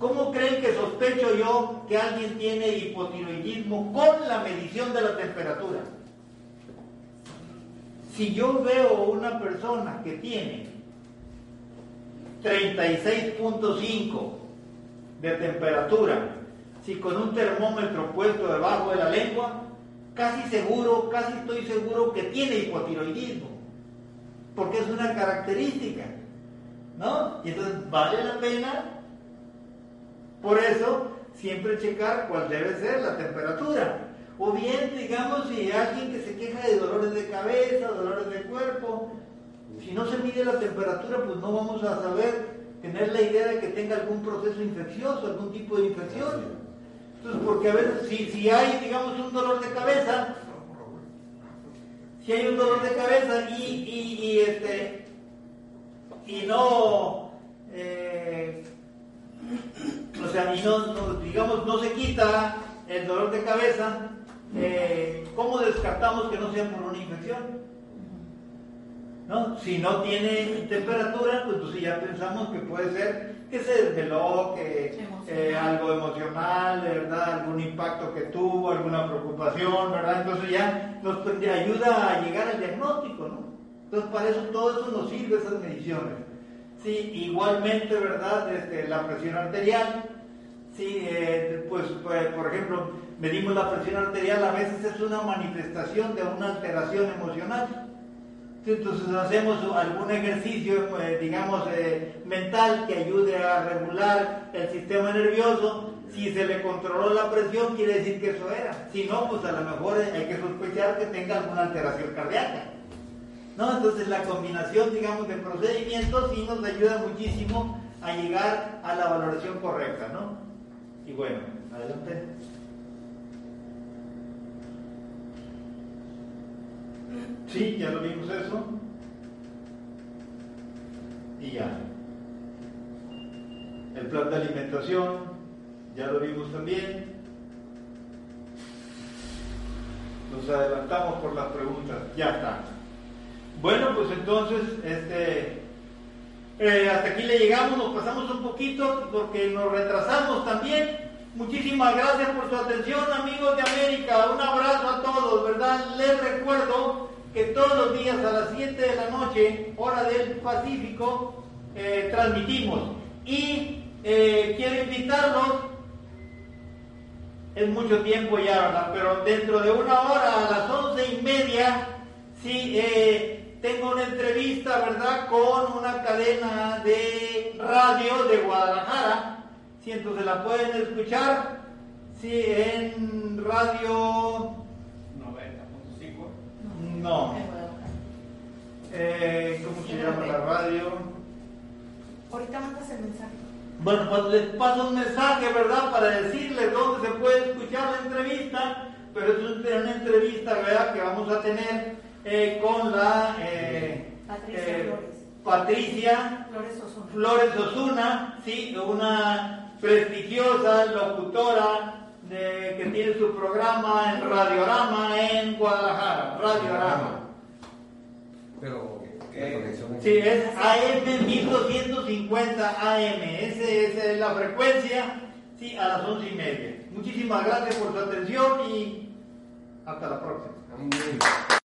¿Cómo creen que sospecho yo que alguien tiene hipotiroidismo con la medición de la temperatura? Si yo veo una persona que tiene 36.5 de temperatura, si con un termómetro puesto debajo de la lengua, casi seguro, casi estoy seguro que tiene hipotiroidismo, porque es una característica, ¿no? Y entonces vale la pena por eso, siempre checar cuál debe ser la temperatura. O bien, digamos, si alguien que se queja de dolores de cabeza, dolores de cuerpo, si no se mide la temperatura, pues no vamos a saber tener la idea de que tenga algún proceso infeccioso, algún tipo de infección. Entonces, porque a veces, si, si hay, digamos, un dolor de cabeza, si hay un dolor de cabeza y, y, y este, y no, eh, o sea, y no, digamos, no se quita el dolor de cabeza, eh, ¿cómo descartamos que no sea por una infección? ¿No? Si no tiene temperatura, pues entonces ya pensamos que puede ser que se desveló, que eh, algo emocional, ¿verdad? Algún impacto que tuvo, alguna preocupación, ¿verdad? Entonces ya nos ayuda a llegar al diagnóstico, ¿no? Entonces para eso todo eso nos sirve esas mediciones. Sí, igualmente, ¿verdad? Este, la presión arterial. Sí, eh, pues, pues, por ejemplo, medimos la presión arterial, a veces es una manifestación de una alteración emocional. Entonces hacemos algún ejercicio, eh, digamos, eh, mental que ayude a regular el sistema nervioso. Si se le controló la presión, quiere decir que eso era. Si no, pues a lo mejor hay que sospechar que tenga alguna alteración cardíaca. ¿no? Entonces la combinación, digamos, de procedimientos sí nos ayuda muchísimo a llegar a la valoración correcta, ¿no? Y bueno, adelante. Sí, ya lo vimos eso. Y ya. El plan de alimentación, ya lo vimos también. Nos adelantamos por las preguntas. Ya está. Bueno, pues entonces, este, eh, hasta aquí le llegamos, nos pasamos un poquito porque nos retrasamos también. Muchísimas gracias por su atención, amigos de América. Un abrazo a todos, ¿verdad? Les recuerdo que todos los días a las 7 de la noche, hora del Pacífico, eh, transmitimos. Y eh, quiero invitarlos, es mucho tiempo ya, ¿verdad? Pero dentro de una hora, a las once y media, sí, tengo una entrevista, ¿verdad?, con una cadena de radio de Guadalajara. Si entonces la pueden escuchar, sí, en radio 90.5. No. Eh, ¿Cómo se llama la radio? Ahorita mandas el mensaje. Bueno, pues les paso un mensaje, ¿verdad? Para decirles dónde se puede escuchar la entrevista, pero es una entrevista, ¿verdad? Que vamos a tener eh, con la eh, Patricia eh, Flores. Patricia Flores Osuna. Flores Osuna, sí, una prestigiosa locutora de- que tiene su programa en Radiorama en Guadalajara, Radiorama. Pero Eh, conexión Sí, es AM 1250 AM, esa es la frecuencia, sí, a las once y media. Muchísimas gracias por su atención y hasta la próxima. Muy bien.